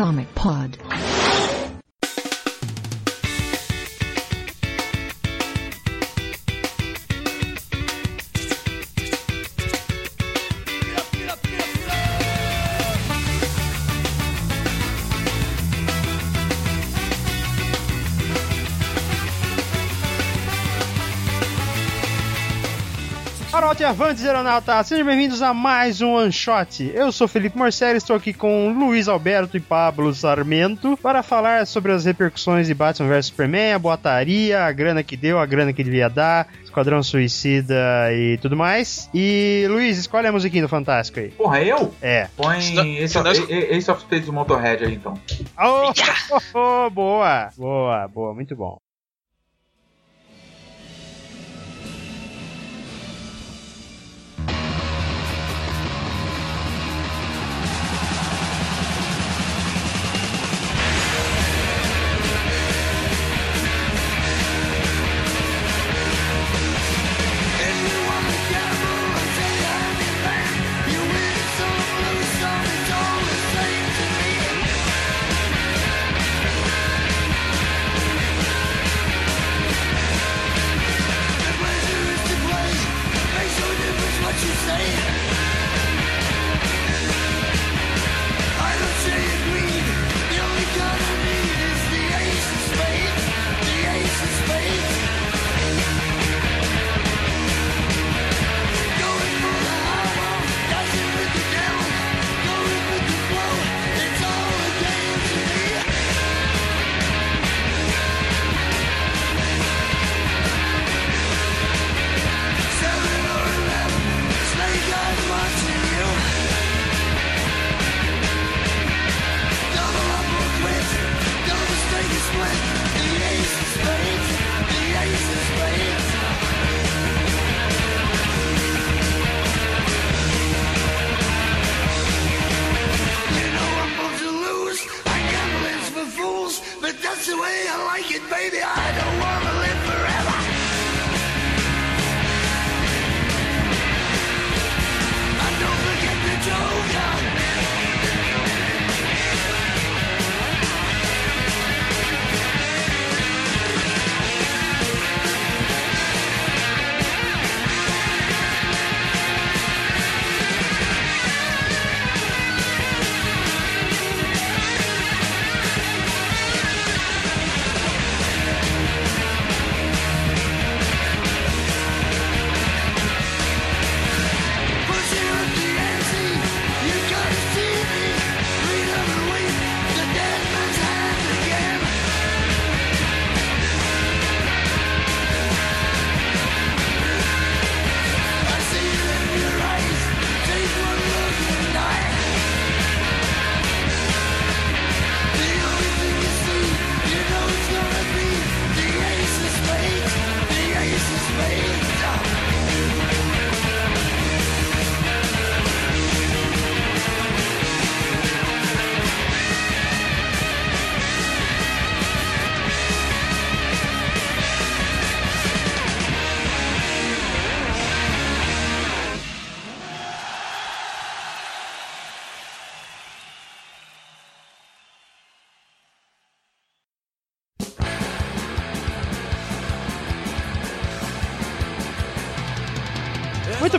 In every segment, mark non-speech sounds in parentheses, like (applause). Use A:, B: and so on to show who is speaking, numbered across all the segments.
A: Comic Pod.
B: Arauto e Avantes, Aeronauta, sejam bem-vindos a mais um One Shot. Eu sou Felipe Morcelli, estou aqui com Luiz Alberto e Pablo Sarmento para falar sobre as repercussões de Batman vs Superman, a boataria, a grana que deu, a grana que devia dar, Esquadrão Suicida e tudo mais. E Luiz, escolhe a musiquinha do Fantástico aí.
C: Porra, eu?
B: É.
C: Põe
D: Se não-
C: Ace,
D: se
C: of, Ace of Spades do Motorhead aí então.
B: Oh, oh, (laughs) oh, boa, boa, boa, muito bom.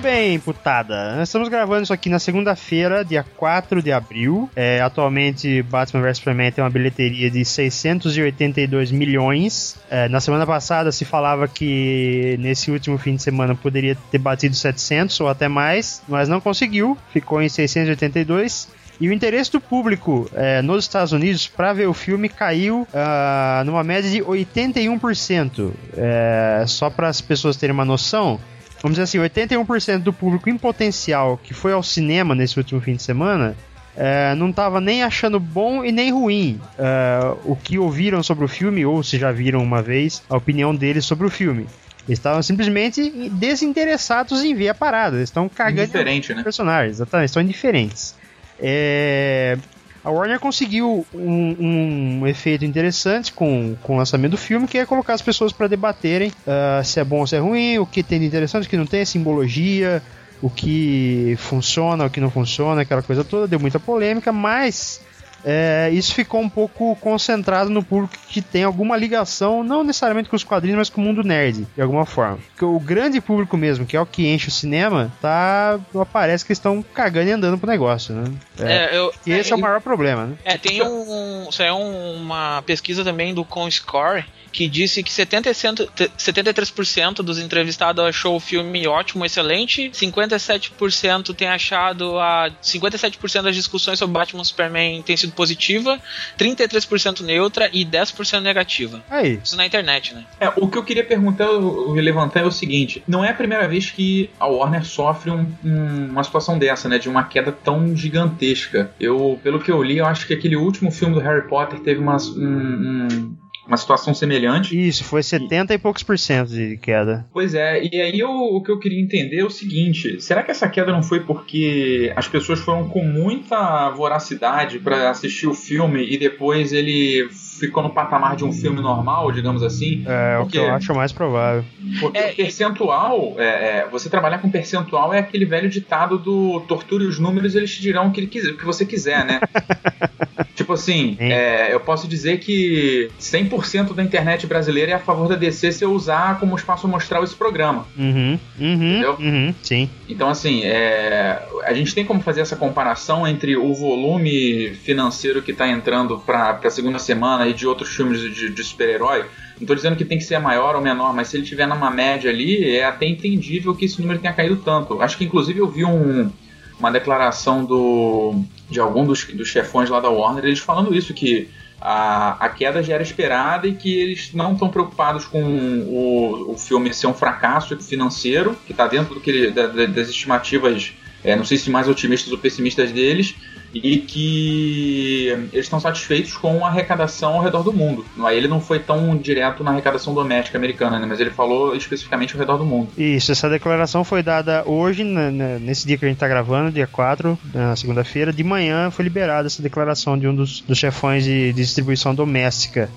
B: Bem, putada. Nós estamos gravando isso aqui na segunda-feira, dia 4 de abril. É, atualmente, Batman vs Superman tem uma bilheteria de 682 milhões. É, na semana passada se falava que nesse último fim de semana poderia ter batido 700 ou até mais, mas não conseguiu. Ficou em 682. E o interesse do público é, nos Estados Unidos para ver o filme caiu ah, numa média de 81%. É, só para as pessoas terem uma noção, vamos dizer assim, 81% do público em potencial que foi ao cinema nesse último fim de semana é, não estava nem achando bom e nem ruim é, o que ouviram sobre o filme, ou se já viram uma vez, a opinião deles sobre o filme. Eles estavam simplesmente desinteressados em ver a parada. Eles estão cagando
C: Indiferente, né?
B: personagens, exatamente, estão indiferentes. É, a Warner conseguiu um, um efeito interessante com, com o lançamento do filme, que é colocar as pessoas para debaterem ah, se é bom ou se é ruim, o que tem de interessante, o que não tem, simbologia, o que funciona, o que não funciona, aquela coisa toda. Deu muita polêmica, mas é, isso ficou um pouco concentrado no público que tem alguma ligação, não necessariamente com os quadrinhos, mas com o mundo nerd, de alguma forma. Porque o grande público mesmo, que é o que enche o cinema, tá. Parece que estão cagando e andando pro negócio, né?
A: É, eu,
B: E esse é, o
A: e-
B: maior problema, né?
A: É, tem um, isso é um- uma pesquisa também do ComScore que disse que 70%, te- 73% dos entrevistados achou o filme ótimo, excelente, 57% tem achado a 57% das discussões sobre Batman e Superman tem sido positiva, 33% neutra e 10% negativa.
B: Aí.
A: Isso na internet, né?
C: É, o que eu queria perguntar, eu- levantar é o seguinte: não é a primeira vez que a Warner sofre um- um- uma situação dessa, né? De uma queda tão gigantesca. Eu, pelo que eu li, eu acho que aquele último filme do Harry Potter teve uma, um- um- uma situação semelhante.
B: Isso, foi 70 e poucos por cento de queda.
C: Pois é, e aí eu- o que eu queria entender é o seguinte: será que essa queda não foi porque as pessoas foram com muita voracidade para assistir o filme e depois ele ficou no patamar de um filme normal, digamos assim?
B: É o
C: Porque-
B: que eu acho mais provável.
C: Porque
A: É,
C: o percentual, é, é, você trabalhar com percentual é aquele velho ditado do torture os números, eles te dirão o que, ele quiser, o que você quiser, né? (laughs) tipo assim,
B: Sim.
C: é, eu posso dizer que 100% da internet brasileira é a favor da DC se eu usar como espaço amostral esse programa.
B: Uhum, uhum,
C: Entendeu?
B: uhum, sim.
C: Então, assim, é, a gente tem como fazer essa comparação entre o volume financeiro que está entrando para a segunda semana e de outros filmes de, de super-herói. Não estou dizendo que tem que ser maior ou menor, mas se ele tiver numa média ali, é até entendível que esse número tenha caído tanto. Acho que, inclusive, eu vi um- uma declaração do, de algum dos, dos chefões lá da Warner, eles falando isso, que a, a queda já era esperada e que eles não estão preocupados com o, o filme ser um fracasso financeiro, que está dentro do que da- das estimativas, é, não sei se mais otimistas ou pessimistas deles, e que eles estão satisfeitos com a arrecadação ao redor do mundo. Aí ele não foi tão direto na arrecadação doméstica americana, né, mas ele falou especificamente ao redor do mundo.
B: Isso, essa declaração foi dada hoje, na- na- nesse dia que a gente tá gravando, dia 4, na segunda-feira. De manhã foi liberada essa declaração de um dos, dos chefões de, de distribuição doméstica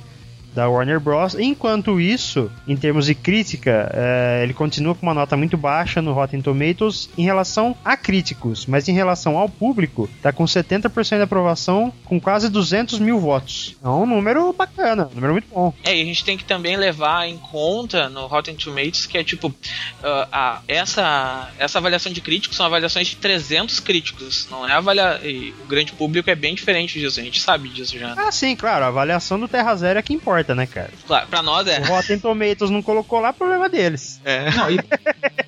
B: da Warner Bros. Enquanto isso, em termos de crítica, eh, ele continua com uma nota muito baixa no Rotten Tomatoes em relação a críticos, mas em relação ao público, tá com 70% de aprovação, com quase 200 mil votos. É um número bacana, um número muito bom.
A: É, e a gente tem que também levar em conta no Rotten Tomatoes que é tipo ah, a- essa essa avaliação de críticos são avaliações de 300 críticos, não é avalia e o grande público é bem diferente disso, a gente sabe disso já.
B: Ah, sim, claro, a avaliação do Terra Zero é que importa, né, cara?
A: Claro, pra nós é.
B: O Rotten Tomatoes não colocou lá, problema deles.
A: É.
C: Não, e,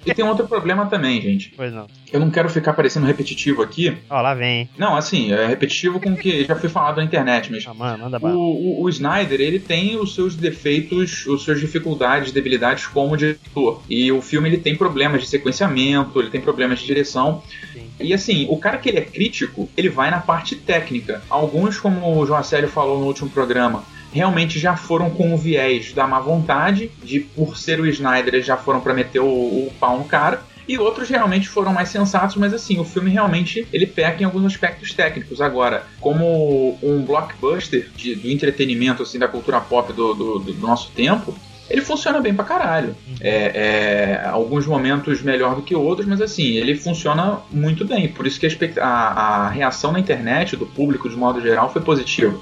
C: e tem outro problema também, gente.
B: Pois não.
C: Eu não quero ficar parecendo repetitivo aqui.
B: Ó, lá vem. hein?
C: Não, assim, é repetitivo com o que já foi falado na internet, mas
B: Ah, mano, manda
C: O, o, o Snyder, ele tem os seus defeitos, as suas dificuldades, debilidades como diretor. E o filme ele tem problemas de sequenciamento, ele tem problemas de direção.
B: Sim.
C: E assim, o cara que ele é crítico, ele vai na parte técnica. Alguns, como o João Célio falou no último programa, realmente já foram com o viés da má vontade, de por ser o Snyder, já foram pra meter o, o pau no cara. E outros realmente foram mais sensatos, mas assim, o filme realmente ele peca em alguns aspectos técnicos. Agora, como um blockbuster de, do entretenimento, assim, da cultura pop do, do, do nosso tempo, ele funciona bem pra caralho. É, é, alguns momentos melhor do que outros, mas assim, ele funciona muito bem. Por isso que a, a, a reação na internet do público, de modo geral, foi positiva.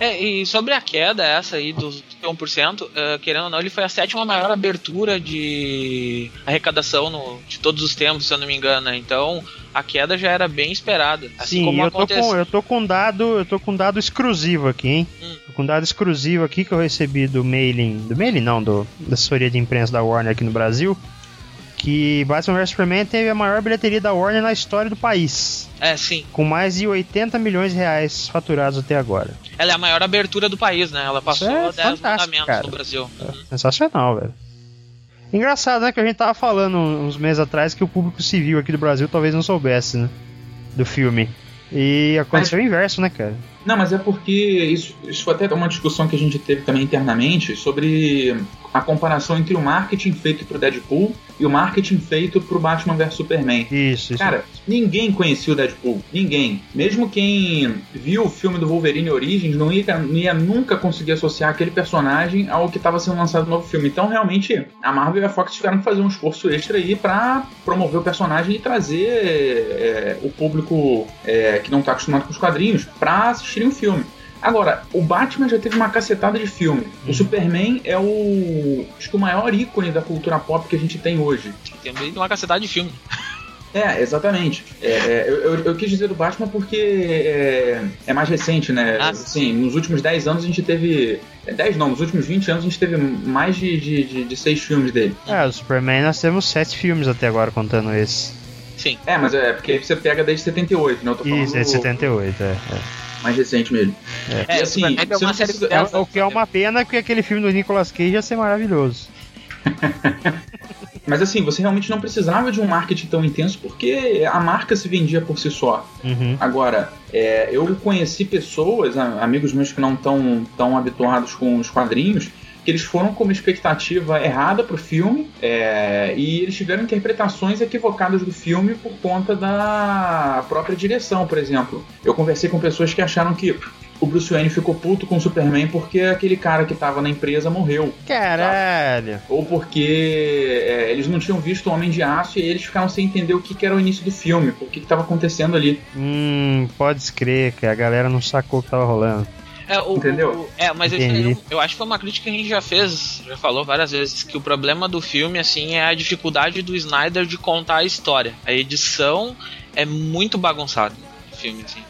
A: É, e sobre a queda essa aí dos 1%, eh, querendo ou não, ele foi a sétima maior abertura de arrecadação no, de todos os tempos, se eu não me engano, né? Então, a queda já era bem esperada. Assim
B: Sim,
A: como
B: eu tô,
A: aconteceu.
B: com, eu tô com dado, eu tô com dado exclusivo aqui, hein?
A: Hum.
B: Com dado exclusivo aqui que eu recebi do mailing, do mailing não, do, da assessoria de imprensa da Warner aqui no Brasil, que Batman vs Superman teve a maior bilheteria da Warner na história do país,
A: É, sim.
B: com mais de 80 milhões de reais faturados até agora.
A: Ela é a maior abertura do país, né? Ela passou
B: é
A: 10
B: fantástico,
A: mandamentos
B: cara.
A: no Brasil.
B: Sensacional, velho. Engraçado, né? Que a gente tava falando uns meses atrás que o público civil aqui do Brasil talvez não soubesse, né? Do filme. E aconteceu o inverso, né, cara?
C: Não, mas é porque isso, isso foi até uma discussão que a gente teve também internamente sobre a comparação entre o marketing feito pro Deadpool e o marketing feito pro Batman vs Superman.
B: Isso, isso.
C: Cara, ninguém conhecia o Deadpool. Ninguém. Mesmo quem viu o filme do Wolverine Origins não ia, não ia nunca conseguir associar aquele personagem ao que estava sendo lançado no novo filme. Então, realmente, a Marvel e a Fox tiveram que fazer um esforço extra aí pra promover o personagem e trazer é, o público é, que não tá acostumado com os quadrinhos assistir assistirem o filme. Agora, o Batman já teve uma cacetada de filme. O Superman é o. Acho que o maior ícone da cultura pop que a gente tem hoje.
A: Tem também uma cacetada de filme.
C: É, exatamente. É, é, eu, eu- eu quis dizer do Batman porque é, é mais recente, né?
A: Ah,
C: assim, nos últimos 10 anos a gente teve. é, 10 não, nos últimos 20 anos a gente teve mais de, de, de, de 6 filmes dele.
B: É, o Superman nós temos sete filmes até agora contando esse.
A: Sim.
C: É, mas é porque você pega desde 78, né? Eu tô falando
B: Isso, é de 78, é. é.
C: Mais recente mesmo.
A: É,
C: E
A: o
C: assim,
A: Superman é uma série
C: precisa-
B: É, o que é uma pena que aquele filme do Nicolas Cage ia ser maravilhoso. (laughs)
C: Mas assim, você realmente não precisava de um marketing tão intenso porque a marca se vendia por si só.
B: Uhum.
C: Agora, é, eu conheci pessoas, amigos meus que não estão tão habituados com os quadrinhos, que eles foram com uma expectativa errada pro filme é, e eles tiveram interpretações equivocadas do filme por conta da própria direção, por exemplo. Eu conversei com pessoas que acharam que o Bruce Wayne ficou puto com o Superman porque aquele cara que tava na empresa morreu.
B: Caralho.
C: Ou porque é, eles não tinham visto o Homem de Aço e eles ficaram sem entender o que, que era o início do filme, o que estava acontecendo ali.
B: Hum, pode escrever que a galera não sacou o que tava rolando.
A: É, o,
C: Entendeu?
A: o- é, mas eu, eu, eu acho que foi uma crítica que a gente já fez, já falou várias vezes, que o problema do filme, assim, é a dificuldade do Snyder de contar a história. A edição é muito bagunçada no filme, assim.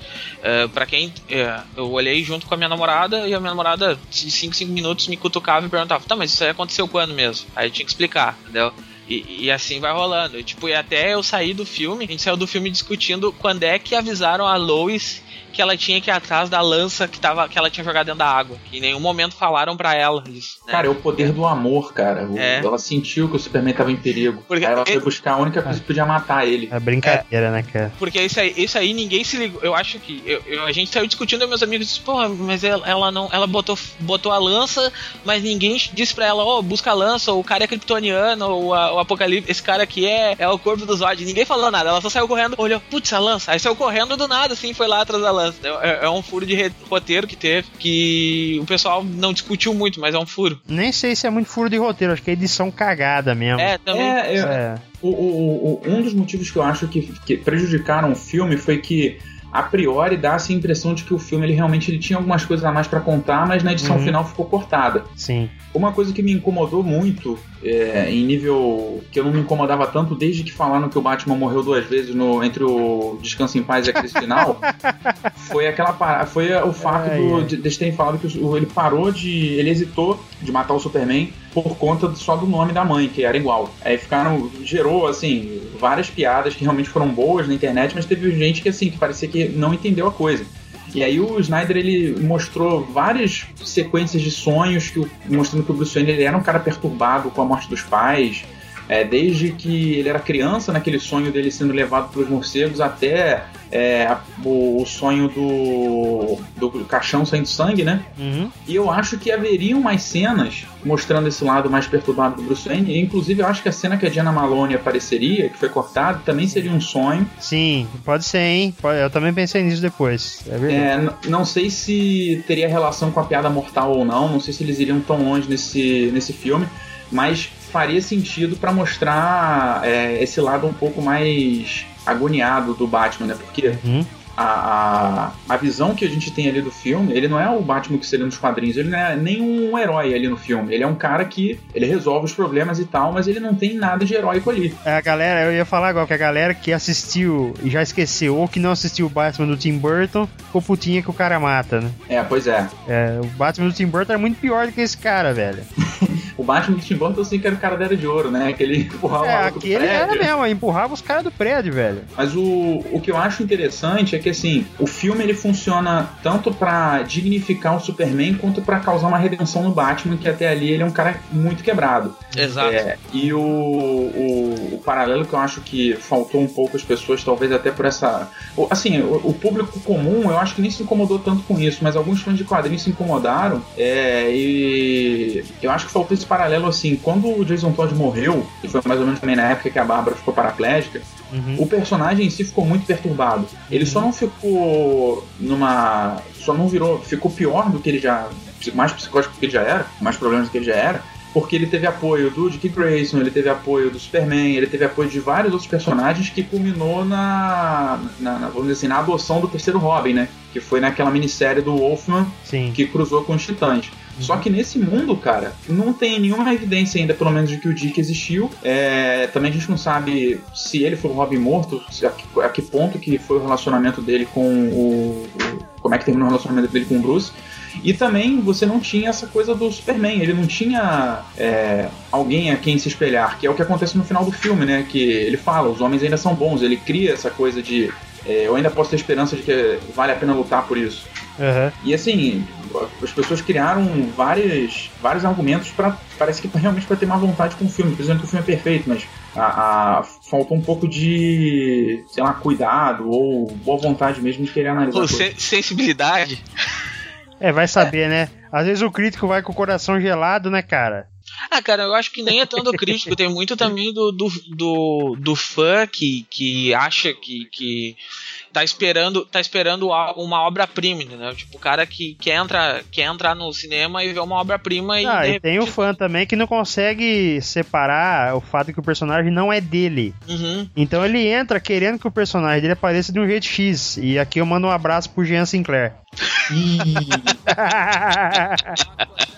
A: É, pra quem. é, eu olhei junto com a minha namorada e a minha namorada, de 5, 5 minutos, me cutucava e perguntava: tá, mas isso aí aconteceu quando mesmo? Aí eu tinha que explicar, entendeu? E, e assim vai rolando. E, tipo, e até eu sair do filme, a gente saiu do filme discutindo quando é que avisaram a Lois que ela tinha que ir atrás da lança que, tava, que ela tinha jogado dentro da água. Que em nenhum momento falaram pra ela isso. né?
C: Cara, é o poder do amor, cara. O-
A: É.
C: Ela sentiu que o Superman estava em perigo.
A: Porque-
C: Aí ela foi buscar a única coisa que podia matar ele.
B: É brincadeira, né, cara?
A: Porque isso aí, isso aí ninguém se ligou. Eu acho que. eu- eu- a gente saiu discutindo e meus amigos disseram, porra, mas ela, ela não. Ela botou, botou a lança, mas ninguém disse pra ela, ó, busca a lança, ou o cara é kryptoniano, ou a- o Apocalipse, esse cara aqui é, é o corpo do Zod. Ninguém falou nada, ela só saiu correndo, olhou, putz, a lança. Aí saiu correndo do nada, assim, foi lá atrás da lança. É, é um furo de roteiro que teve, que o pessoal não discutiu muito, mas é um furo.
B: Nem sei se é muito furo de roteiro, acho que é edição cagada mesmo.
A: É, também.
C: É, é,
B: É.
C: o- o- o- um dos motivos que eu acho que, que prejudicaram o filme foi que a priori dá-se a impressão de que o filme ele realmente ele tinha algumas coisas a mais pra contar, mas na edição
B: Uhum.
C: final ficou cortada.
B: Sim.
C: Uma coisa que me incomodou muito, é, em nível que eu não me incomodava tanto desde que falaram que o Batman morreu duas vezes no, entre o Descanso em Paz e a crise final, (laughs) foi aquela para- foi o fato
B: Ai,
C: do,
B: ai.
C: de, de terem falado que o- ele parou de. ele hesitou de matar o Superman por conta só do nome da mãe, que era igual. Aí ficaram. gerou, assim, várias piadas que realmente foram boas na internet, mas teve gente que assim, que parecia que não entendeu a coisa. E aí o Snyder ele mostrou várias sequências de sonhos que mostrando que o Bruce Wayne ele era um cara perturbado com a morte dos pais, é, desde que ele era criança naquele sonho dele sendo levado pelos morcegos até é, o, o sonho do, do caixão saindo sangue, né?
B: Uhum.
C: E eu acho que haveriam mais cenas mostrando esse lado mais perturbado do Bruce Wayne. E, inclusive, eu acho que a cena que a Diana Malone apareceria, que foi cortada, também seria um sonho.
B: Sim, pode ser, hein? Eu também pensei nisso depois. É verdade.
C: É, não sei se teria relação com a piada mortal ou não, não sei se eles iriam tão longe nesse, nesse filme, mas faria sentido pra mostrar é, esse lado um pouco mais agoniado do Batman, né? Porque
B: Uhum.
C: A, a, a visão que a gente tem ali do filme, ele não é o Batman que seria nos quadrinhos, ele não é nem um herói ali no filme. Ele é um cara que ele resolve os problemas e tal, mas ele não tem nada de heróico ali.
B: É, A galera, eu ia falar agora que a galera que assistiu e já esqueceu, ou que não assistiu o Batman do Tim Burton, ficou putinha que o cara mata, né?
C: É, pois é.
B: É, o Batman do Tim Burton é muito pior do que esse cara, velho. (laughs)
C: O Batman do Tim Burton eu sei que era o cara da Era de Ouro, né? Aquele (laughs) empurrava o
B: É,
C: do
B: aquele era mesmo, empurrava os caras do prédio, velho.
C: Mas o, o que eu acho interessante é que assim, o filme ele funciona tanto pra dignificar o Superman quanto pra causar uma redenção no Batman, que até ali ele é um cara muito quebrado.
A: Exato.
C: É, e o, o, o paralelo que eu acho que faltou um pouco as pessoas, talvez até por essa. Assim, o, o público comum eu acho que nem se incomodou tanto com isso, mas alguns fãs de quadrinhos se incomodaram. é, e eu acho que faltou esse paralelo assim. Quando o Jason Todd morreu, e foi mais ou menos também na época que a Bárbara ficou paraplégica,
B: Uhum.
C: o personagem em si ficou muito perturbado. Ele só não ficou numa. Só não virou. Ficou pior do que ele já. Mais psicótico do que ele já era, mais problemas do que ele já era. porque ele teve apoio do Dick Grayson, ele teve apoio do Superman, ele teve apoio de vários outros personagens que culminou na, na, na- vamos dizer assim, na adoção do terceiro Robin, né? Que foi naquela minissérie do Wolfman
B: Sim.
C: que cruzou com os Titãs. Só que nesse mundo, cara, não tem nenhuma evidência ainda, pelo menos, de que o Dick existiu. É, também a gente não sabe se ele foi o Robin morto, a, que, a que ponto que foi o relacionamento dele com o, o- Como é que terminou o relacionamento dele com o Bruce. E também você não tinha essa coisa do Superman, ele não tinha é, alguém a quem se espelhar, que é o que acontece no final do filme, né? Que ele fala, os homens ainda são bons, ele cria essa coisa de. é, eu ainda posso ter esperança de que vale a pena lutar por isso.
B: Aham.
C: E assim, as pessoas criaram vários, vários argumentos para parece que realmente para ter má vontade com o filme, dizendo que o filme é perfeito, mas a, a- faltou um pouco de, sei lá, cuidado ou boa vontade mesmo de querer analisar. Coisa.
A: sen- sensibilidade.
B: É, vai saber, né? Às vezes o crítico vai com o coração gelado, né, cara?
A: Ah, cara, eu acho que nem é tanto crítico, tem muito também do, do, do, do fã que, que acha que, que tá esperando tá esperando uma obra-prima, entendeu? Tipo, o cara que quer entrar, quer entrar no cinema e ver uma obra-prima e.
B: Ah, e tem o fã também que não consegue separar o fato que o personagem não é dele.
A: Uhum.
B: Então ele entra querendo que o personagem dele apareça de um jeito X. E aqui eu mando um abraço pro Jean Sinclair. (laughs) (laughs) (laughs)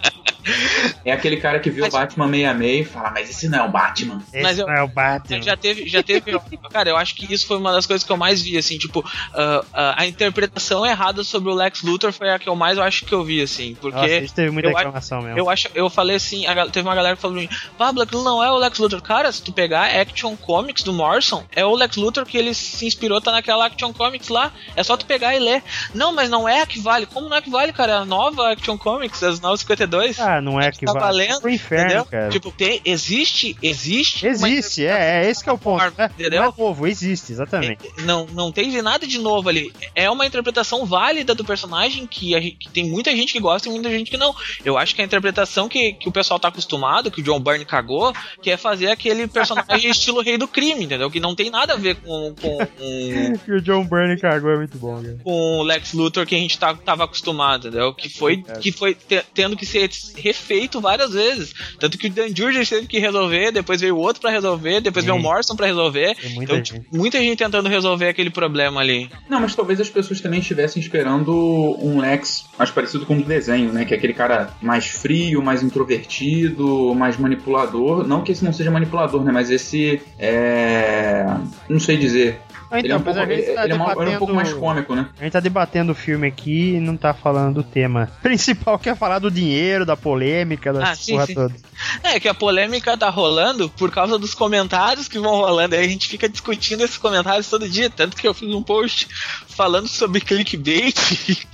C: É aquele cara que viu
A: Mas-
C: o Batman 66 e fala, mas esse não é o Batman.
B: Esse
A: Mas eu-
B: não é o Batman.
A: Já teve, já teve. Cara, eu acho que isso foi uma das coisas que eu mais vi, assim, tipo, ah, ah, a interpretação errada sobre o Lex Luthor foi a que eu mais acho que eu vi, assim, porque.
B: Nossa, isso teve muita
A: eu
B: reclamação mesmo.
A: Eu acho, eu falei assim, a teve uma galera que falou pra mim, Pablo, aquilo não é o Lex Luthor. Cara, se tu pegar Action Comics do Morrison, é o Lex Luthor que ele se inspirou, tá naquela Action Comics lá. É só tu pegar e ler. Não, mas não é a que vale. Como não é a que vale, cara? É a nova Action Comics, as 952.
B: Ah, não é que
A: tá
B: vai
A: valendo,
B: pro inferno,
A: entendeu?
B: cara.
A: Tipo, tem, existe, existe.
B: existe, é, é esse que é o ponto.
A: Forma,
B: É,
A: entendeu?
B: não é novo, existe, exatamente.
A: não, não teve nada de novo ali. É uma interpretação válida do personagem que, a gente- que tem muita gente que gosta e muita gente que não. Eu acho que a interpretação que, que o pessoal tá acostumado, que o John Byrne cagou, que é fazer aquele personagem (laughs) estilo rei do crime, entendeu? Que não tem nada a ver com, com, (laughs) com,
B: E o John Byrne cagou, é muito bom, cara.
A: com o Lex Luthor que a gente tá, tava acostumado, entendeu? Que foi, que foi te- tendo que ser refeito várias vezes. Tanto que o Dan Jurgens teve que resolver, depois veio o outro pra resolver, depois
B: Sim.
A: veio o Morrison pra resolver.
B: Muita
A: Então,
B: gente.
A: tipo, muita gente tentando resolver aquele problema ali.
C: Não, mas talvez as pessoas também estivessem esperando um Lex mais parecido com o do desenho, né? Que é aquele cara mais frio, mais introvertido, mais manipulador. Não que esse não seja manipulador, né? Mas esse é. Não sei dizer.
B: Ah,
C: ele é um pouco,
B: a gente
C: ele,
B: tá
C: ele uma- ele é um
B: debatendo-
C: pouco mais cômico, né?
B: A gente tá debatendo o filme aqui e não tá falando do tema (laughs) principal, que é falar do dinheiro, da polêmica, da
A: Ah, sim,
B: porra
A: sim.
B: toda.
A: É que a polêmica tá rolando por causa dos comentários que vão rolando. Aí a gente fica discutindo esses comentários todo dia. Tanto que eu fiz um post falando sobre clickbait.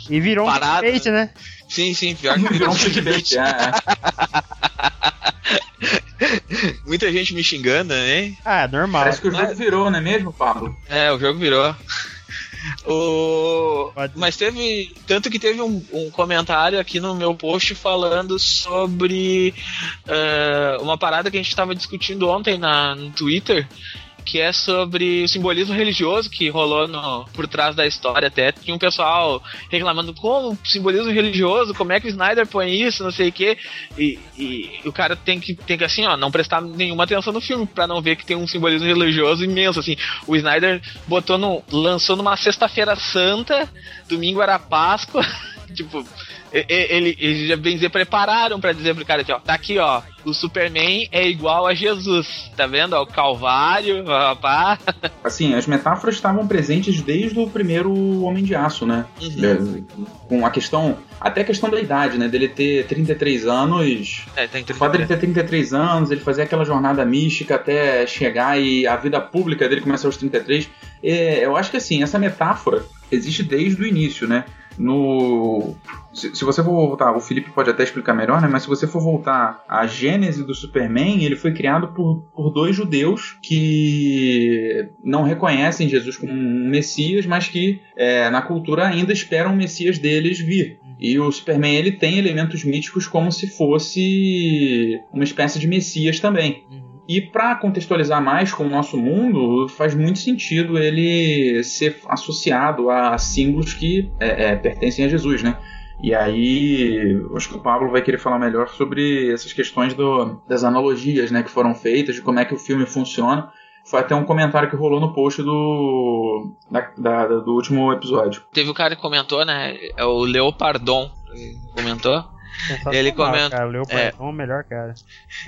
B: E virou um
A: Parado.
B: clickbait, né?
A: sim, sim, pior que
C: Virou um clickbait. é, é. (laughs)
A: Muita gente me xingando, né?
B: Ah, normal.
C: Parece que o jogo virou, não é mesmo, Pablo?
A: É, o jogo virou. O... Mas teve. Tanto que teve um, um comentário aqui no meu post falando sobre eh, uma parada que a gente estava discutindo ontem na, no Twitter. Que é sobre o simbolismo religioso que rolou no, por trás da história até. Tinha um pessoal reclamando como simbolismo religioso, como é que o Snyder põe isso, não sei o quê. E, e o cara tem que, tem que assim, ó, não prestar nenhuma atenção no filme pra não ver que tem um simbolismo religioso imenso, assim. O Snyder botou no, lançou numa sexta-feira santa, domingo era Páscoa, (laughs) tipo, ele, eles já bem dizer, prepararam pra dizer pro cara aqui, ó, tá aqui, ó, o Superman é igual a Jesus, tá vendo? Ó, o Calvário, ó, pá. (laughs)
C: Assim, as metáforas estavam presentes desde o primeiro Homem de Aço, né?
A: Uhum.
C: É, Com a questão. Até a questão da idade, né? Dele ter 33 anos.
A: É, tem
C: O fato dele ter 33 anos, ele fazer aquela jornada mística até chegar e a vida pública dele começa aos 33. É, eu acho que assim, essa metáfora existe desde o início, né? No. Se, se você for voltar, o Felipe pode até explicar melhor, né? Mas se você for voltar à gênese do Superman, ele foi criado por, por dois judeus que não reconhecem Jesus como um Messias, mas que é, na cultura ainda esperam o Messias deles vir. E o Superman ele tem elementos míticos como se fosse uma espécie de Messias também. E para contextualizar mais com o nosso mundo, faz muito sentido ele ser associado a símbolos que é, é, pertencem a Jesus, né? E aí, acho que o Pablo vai querer falar melhor sobre essas questões do, das analogias né, que foram feitas, de como é que o filme funciona. Foi até um comentário que rolou no post do, da- da- do último episódio.
A: Teve o cara que comentou, né? É o Leopardon. Comentou. Ele comenta-
B: Cara, o Leopardon
A: é.
B: é o melhor cara.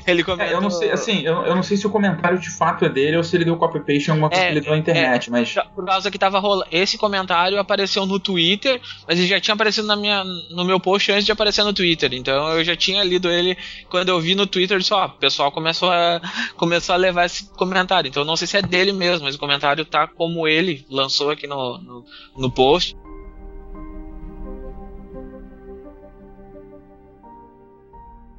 A: Ele comentou.
C: É, eu não sei, assim, eu, eu não sei se o comentário de fato é dele ou se ele deu copy-paste em alguma coisa
A: É,
C: que ele deu na internet, mas...
A: Por causa que tava rolando. Esse comentário apareceu no Twitter, mas ele já tinha aparecido na minha, no meu post antes de aparecer no Twitter. Então eu já tinha lido ele. Quando eu vi no Twitter, eu disse, ó, o pessoal começou a, (laughs) começou a levar esse comentário. Então eu não sei se é dele mesmo, mas o comentário tá como ele lançou aqui no, no, no post.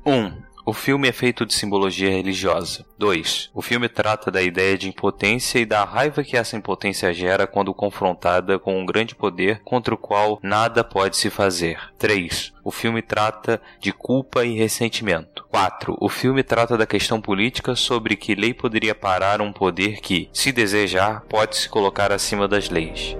D: Um, o filme é feito de simbologia religiosa. 2. O filme trata da ideia de impotência e da raiva que essa impotência gera quando confrontada com um grande poder contra o qual nada pode se fazer. 3. O filme trata de culpa e ressentimento. 4. O filme trata da questão política sobre que lei poderia parar um poder que, se desejar, pode se colocar acima das leis.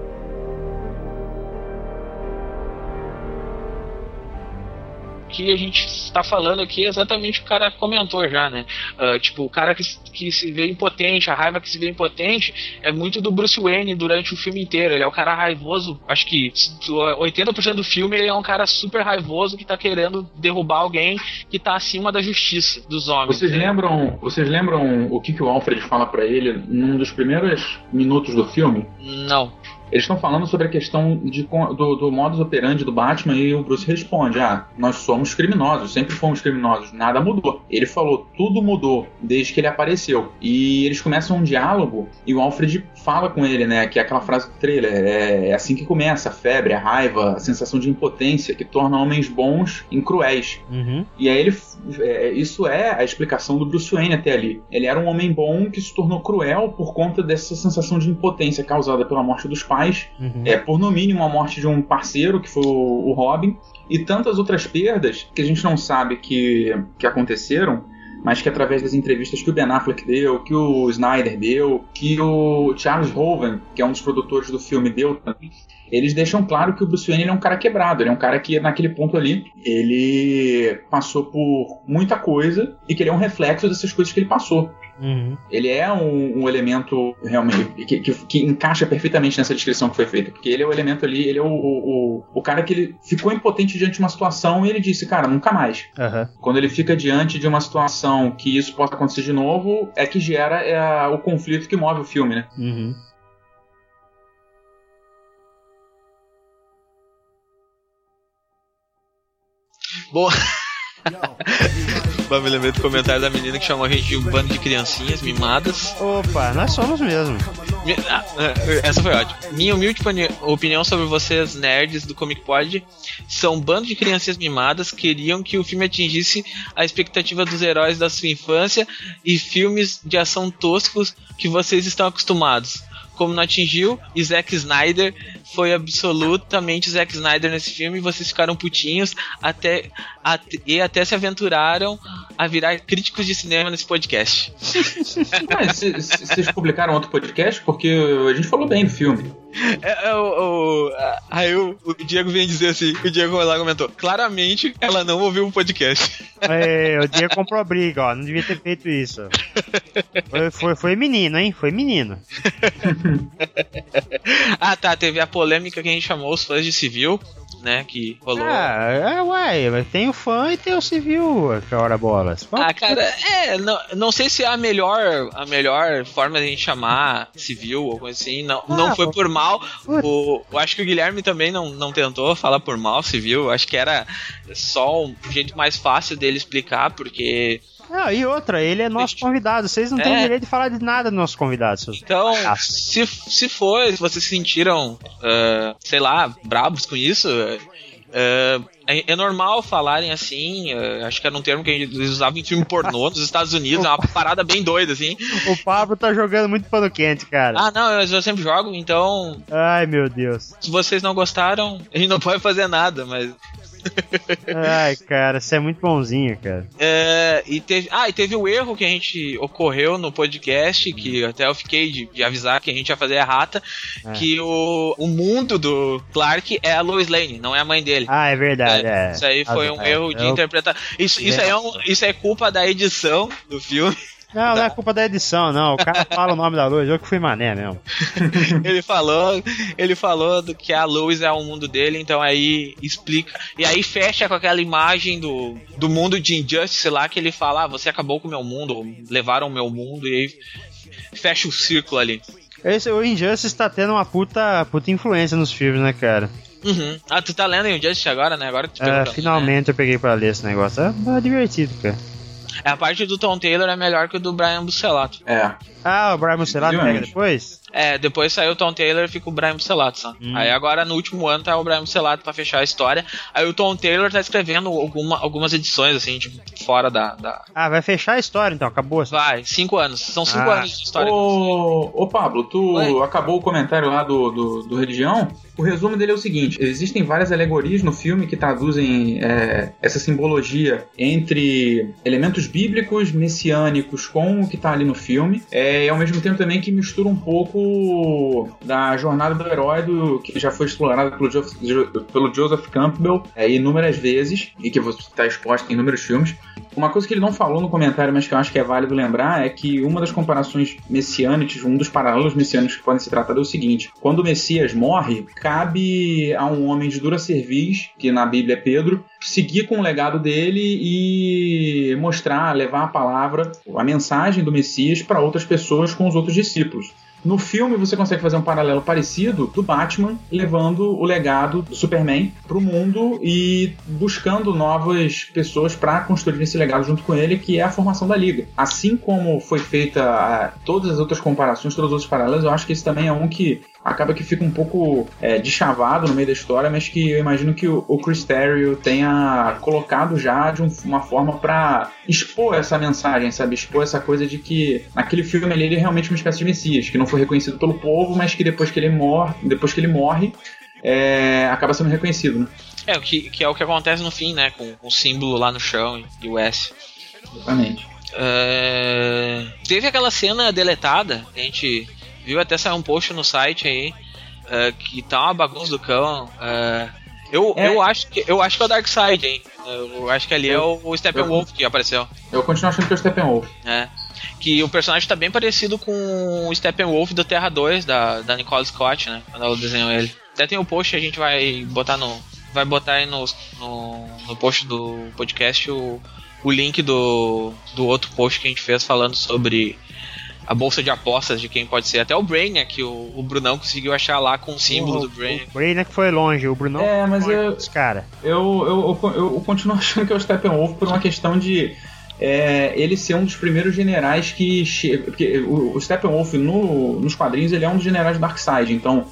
A: Que a gente está falando aqui é exatamente o que o cara comentou já, né? Ah, tipo, o cara que, que se vê impotente, a raiva que se vê impotente, é muito do Bruce Wayne durante o filme inteiro. Ele é o cara raivoso, acho que 80% do filme ele é um cara super raivoso que tá querendo derrubar alguém que tá acima da justiça dos homens.
C: Vocês lembram, vocês lembram o que, que o Alfred fala pra ele num dos primeiros minutos do filme?
A: Não.
C: Eles estão falando sobre a questão de, do, do modus operandi do Batman e o Bruce responde: Ah, nós somos criminosos, sempre fomos criminosos, nada mudou. Ele falou: tudo mudou desde que ele apareceu. E eles começam um diálogo e o Alfred fala com ele, né? Que é aquela frase do trailer: é, é assim que começa a febre, a raiva, a sensação de impotência que torna homens bons em cruéis.
B: Uhum.
C: E aí ele. É, isso é a explicação do Bruce Wayne até ali. Ele era um homem bom que se tornou cruel por conta dessa sensação de impotência causada pela morte dos pais.
B: Uhum.
C: É, por no mínimo a morte de um parceiro, que foi o, o Robin, e tantas outras perdas que a gente não sabe que, que aconteceram. Mas que através das entrevistas que o Ben Affleck deu, que o Snyder deu, que o Charles Hoven, que é um dos produtores do filme, deu também, eles deixam claro que o Bruce Wayne é um cara quebrado, ele é um cara que naquele ponto ali ele passou por muita coisa e que ele é um reflexo dessas coisas que ele passou.
B: Uhum.
C: Ele é um, um elemento realmente que, que, que encaixa perfeitamente nessa descrição que foi feita, porque ele é o elemento ali, ele é o, o, o, o cara que ele ficou impotente diante de uma situação e ele disse, cara, nunca mais.
B: Aham.
C: Quando ele fica diante de uma situação que isso possa acontecer de novo, é que gera é, o conflito que move o filme, né?
B: Uhum.
A: Bom. Bah, me lembrei do comentário da menina que chamou a gente de um bando de criancinhas mimadas.
B: Opa, nós somos mesmo.
A: Mi- ah, ah, Essa foi ótima. Minha humilde opini- opinião sobre vocês, nerds do Comic Pod, são um bando de crianças mimadas que queriam que o filme atingisse a expectativa dos heróis da sua infância e filmes de ação toscos que vocês estão acostumados. Como não atingiu, e Zack Snyder foi absolutamente Zack Snyder nesse filme vocês ficaram putinhos até, até- e até se aventuraram a virar críticos de cinema nesse podcast. (laughs)
C: C- vocês publicaram outro podcast? Porque a gente falou bem do filme.
A: É, é, o, o- aí o, o Diego vem dizer assim, o Diego lá comentou, claramente ela não ouviu o podcast.
B: É, o dia comprou briga, ó. Não devia ter feito isso. Foi, foi, foi menino, hein? Foi menino. (laughs)
A: ah tá, teve a polêmica que a gente chamou os fãs de civil, né, que rolou.
B: Ah, é, uai, mas tem o fã e tem o civil, que hora bolas.
A: Ah, cara, é, não, não sei se é a melhor, a melhor forma de a gente chamar civil ou coisa assim. Não,
B: Ah,
A: não foi por mal. O, eu acho que o Guilherme também não, não tentou falar por mal civil. Eu acho que era só um jeito mais fácil dele explicar, porque.
B: Ah, e outra, ele é nosso convidado. Vocês não têm
A: É.
B: direito de falar de nada do nosso convidado. seus-
A: Então,
B: Ah.
A: se, se for, se vocês se sentiram, ah, sei lá, brabos com isso, ah, é, é normal falarem assim. ah, acho que era um termo que eles usavam em filme pornô nos Estados Unidos, é uma (laughs) parada bem doida, assim.
B: O Pablo tá jogando muito pano quente, cara.
A: Ah, não, eu, eu sempre jogo, então
B: Ai, meu Deus.
A: se vocês não gostaram, a gente não pode fazer nada, mas.
B: Ai, cara, você é muito bonzinho, cara.
A: É, e teve, ah, e teve o erro que a gente ocorreu no podcast, que até eu fiquei de, de avisar que a gente ia fazer errata,
B: É.
A: que o, o mundo do Clark é a Lois Lane, não é a mãe dele.
B: Ah, é verdade, é.
A: Isso aí foi um
B: é,
A: erro de interpretação. Isso, isso, aí é um- isso é culpa da edição do filme.
B: Não, não é culpa da edição, não. O cara fala o nome da luz, eu que fui mané mesmo. (laughs)
A: ele falou, ele falou do que a Lois é o mundo dele, então aí explica. E aí fecha com aquela imagem do, do mundo de Injustice lá que ele fala: ah, você acabou com o meu mundo, levaram o meu mundo, e aí fecha o círculo ali.
B: Esse, o Injustice tá tendo uma puta, puta influência nos filmes, né, cara?
A: Uhum. Ah, tu tá lendo Injustice agora, né? Agora que tu
B: É,
A: perguntou, né?
B: finalmente eu peguei pra ler esse negócio. É, é divertido, cara.
A: É, A parte do Tom Taylor é melhor que o do Brian Buscelato.
C: É.
B: Ah, o Brian Muscelato pega depois?
A: É, depois saiu o Tom Taylor e fica o Brian Buscelato só.
B: Hum.
A: Aí agora no último ano tá o Brian Buscelato pra fechar a história. Aí o Tom Taylor tá escrevendo alguma, algumas edições, assim, tipo, fora da. da...
B: Ah, vai fechar a história então, acabou. assim.
A: Vai, cinco anos. São cinco
B: Ah.
A: anos de história.
C: Ô, ô Pablo, tu
A: Oi.
C: acabou o comentário lá do, do, do Religião? O resumo dele é o seguinte: existem várias alegorias no filme que traduzem é, essa simbologia entre elementos bíblicos, messiânicos com o que tá ali no filme, é, e ao mesmo tempo também que mistura um pouco da jornada do herói do, que já foi explorada pelo, Jo- pelo Joseph Campbell é, inúmeras vezes e que está exposta em inúmeros filmes. Uma coisa que ele não falou no comentário, mas que eu acho que é válido lembrar, é que uma das comparações messiânicas, um dos paralelos messiânicos que podem ser tratados é o seguinte: quando o Messias morre, cabe a um homem de dura cerviz, que na Bíblia é Pedro, seguir com o legado dele e mostrar, levar a palavra, a mensagem do Messias para outras pessoas com os outros discípulos. No filme você consegue fazer um paralelo parecido do Batman levando o legado do Superman pro mundo e buscando novas pessoas para construir esse legado junto com ele, que é a formação da Liga. Assim como foi feita ah, todas as outras comparações, todos os outros paralelos, eu acho que esse também é um que acaba que fica um pouco é, deschavado no meio da história, mas que eu imagino que o, o Chris Terrio tenha colocado já de um- uma forma para expor essa mensagem, sabe? Expor essa coisa de que naquele filme ali ele é realmente uma espécie de messias, que não foi reconhecido pelo povo, mas que depois que ele morre, depois que ele morre, é, acaba sendo reconhecido, né?
A: É, o que, que é o que acontece no fim, né? Com, com o símbolo lá no chão e o S.
C: Exatamente.
A: É, Teve aquela cena deletada, a gente viu até sair um post no site aí, é, que tá uma bagunça do cão. é, eu,
C: É.
A: eu, acho que, eu acho que é o Darkseid, hein? Eu acho que ali é o, o Steppenwolf que apareceu.
C: Eu continuo achando que é o Steppenwolf.
A: né? Que o personagem tá bem parecido com o Steppenwolf do Terra 2, da, da Nicole Scott, né? Quando ela desenhou ele. Até tem o post, a gente vai botar no. Vai botar aí no, no, no post do podcast o, o link do, do outro post que a gente fez falando sobre a bolsa de apostas de quem pode ser. Até o Brainiac, que o, o Brunão conseguiu achar lá com o símbolo do Brainiac.
B: O Brainiac foi longe, o Brunão
C: É, mas
B: foi
C: eu-
B: longe dos cara.
C: Eu, eu, eu, eu continuo (laughs) achando que é o Steppenwolf por uma questão de é, ele ser um dos primeiros generais que chega. Porque o, o Steppenwolf no, nos quadrinhos ele é um dos generais do Darkseid, então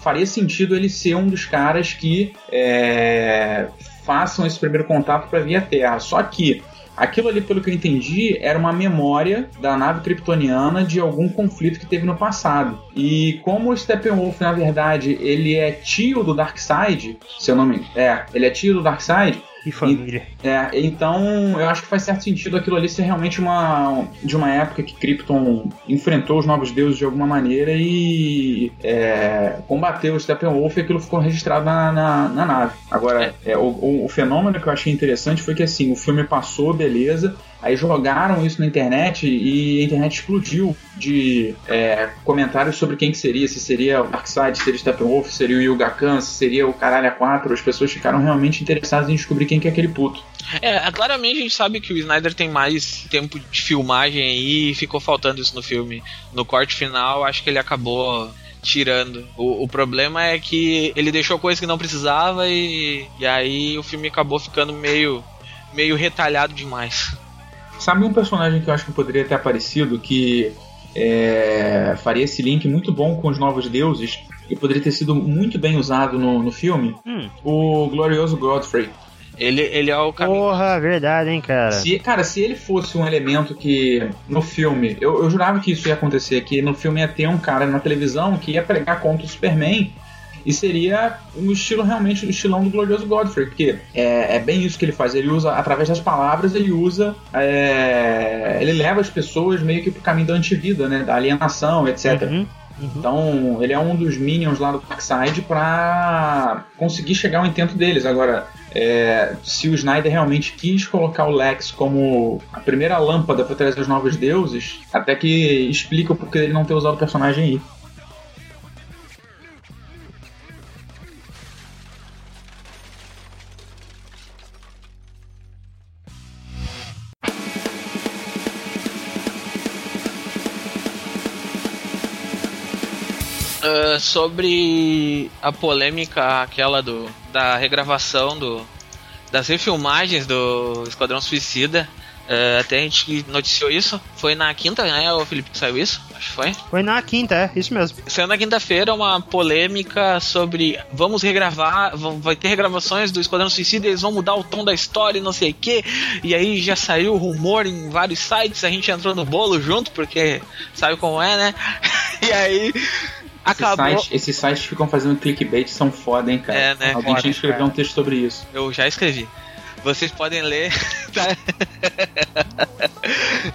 C: faria sentido ele ser um dos caras que é, façam esse primeiro contato para vir à Terra. Só que aquilo ali, pelo que eu entendi, era uma memória da nave kryptoniana de algum conflito que teve no passado. E como o Steppenwolf, na verdade, ele é tio do Darkseid, se eu não me é, ele é tio do Darkseid,
B: Que família.
C: é, então eu acho que faz certo sentido aquilo ali ser realmente uma de uma época que Krypton enfrentou os novos deuses de alguma maneira e é, combateu o Steppenwolf e aquilo ficou registrado na, na, na nave. Agora, é, o, o- o fenômeno que eu achei interessante foi que assim, o filme passou, beleza, aí jogaram isso na internet e a internet explodiu de é, comentários sobre quem que seria, se seria o Darkseid, se seria o Steppenwolf, se seria o Yuga Khan, se seria o Caralho A4, as pessoas ficaram realmente interessadas em descobrir quem que é aquele puto.
A: É, claramente a gente sabe que o Snyder tem mais tempo de filmagem aí e ficou faltando isso no filme. No corte final, acho que ele acabou tirando. O, o problema é que ele deixou coisa que não precisava e, e aí o filme acabou ficando meio, meio retalhado demais. (laughs)
C: Sabe um personagem que eu acho que poderia ter aparecido que é, faria esse link muito bom com os novos deuses e poderia ter sido muito bem usado no, no filme?
B: Hum.
C: O glorioso Godfrey.
A: Ele, ele é o caminho.
B: Porra, verdade, hein, cara.
C: Se, cara, se ele fosse um elemento que no filme, eu, eu jurava que isso ia acontecer, que no filme ia ter um cara na televisão que ia pregar contra o Superman e seria um estilo realmente o estilão do glorioso Godfrey, porque é, é bem isso que ele faz. Ele usa, através das palavras, ele usa. é, ele leva as pessoas meio que pro caminho da antivida, né? Da alienação, etc.
B: Uhum.
C: Então, ele é um dos minions lá do Darkseid pra conseguir chegar ao intento deles. Agora, é, se o Snyder realmente quis colocar o Lex como a primeira lâmpada pra trazer os novos deuses, até que explica o porquê ele não ter usado o personagem aí.
A: Sobre a polêmica aquela do da regravação do das refilmagens do Esquadrão Suicida. ah, até a gente noticiou isso. Foi na quinta, né, o Felipe, que saiu isso? Acho que foi.
B: Foi na quinta, é, isso mesmo.
A: Saiu na quinta-feira uma polêmica sobre vamos regravar, vão- vai ter regravações do Esquadrão Suicida, eles vão mudar o tom da história e não sei o que. E aí já saiu rumor em vários sites, a gente entrou no bolo junto, porque sabe como é, né? (laughs) e aí acabou.
C: Esses sites, esses sites que ficam fazendo clickbait são foda, hein, cara?
A: É, né?
C: Alguém
B: Foda,
C: tinha que escrever
B: cara.
C: um texto sobre isso.
A: Eu já escrevi. Vocês podem ler. tá?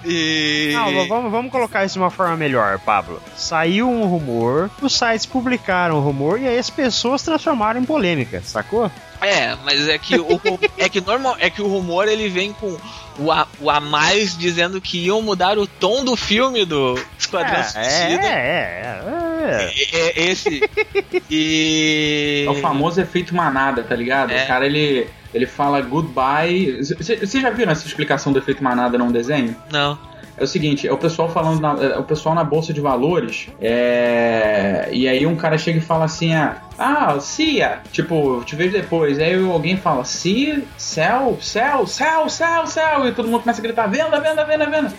A: (laughs) e.
B: Não, vamos, vamos colocar isso de uma forma melhor, Pablo. Saiu um rumor, os sites publicaram o rumor e aí as pessoas transformaram em polêmica, sacou?
A: É, mas é que o é que normal é que o rumor ele vem com o a, o a mais dizendo que iam mudar o tom do filme do Esquadrão
B: é,
A: Suicida.
B: é, é, é.
A: É, é esse. (laughs) E.
C: É o famoso efeito manada, tá ligado?
A: É.
C: O cara, ele, ele fala goodbye. Vocês já viram essa explicação do efeito manada num desenho?
A: Não.
C: É o seguinte, é o pessoal falando, na- é o pessoal na bolsa de valores, é, e aí um cara chega e fala assim, ah, ah, Cia, tipo, te vejo depois. Aí alguém fala, Cia, céu, céu, céu, céu, céu, e todo mundo começa a gritar, venda, venda, venda, venda.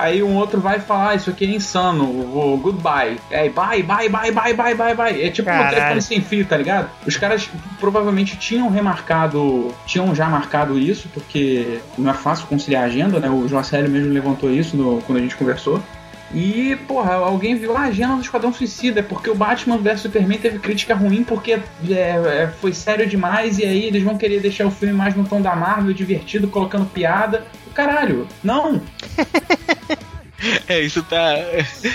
C: Aí um outro vai falar, isso aqui é insano, o goodbye. É, bye, bye, bye, bye, bye, bye, bye. É tipo um
B: Caralho.
C: telefone sem fio, tá ligado? Os caras provavelmente tinham remarcado, tinham já marcado isso, porque não é fácil conciliar a agenda, né? O Joacélio mesmo levantou isso no- quando a gente conversou. E, porra, alguém viu a agenda do Esquadrão Suicida, é porque o Batman vs Superman teve crítica ruim porque é, é, foi sério demais e aí eles vão querer deixar o filme mais no tom da Marvel, divertido, colocando piada. Caralho, não!
A: É, isso tá.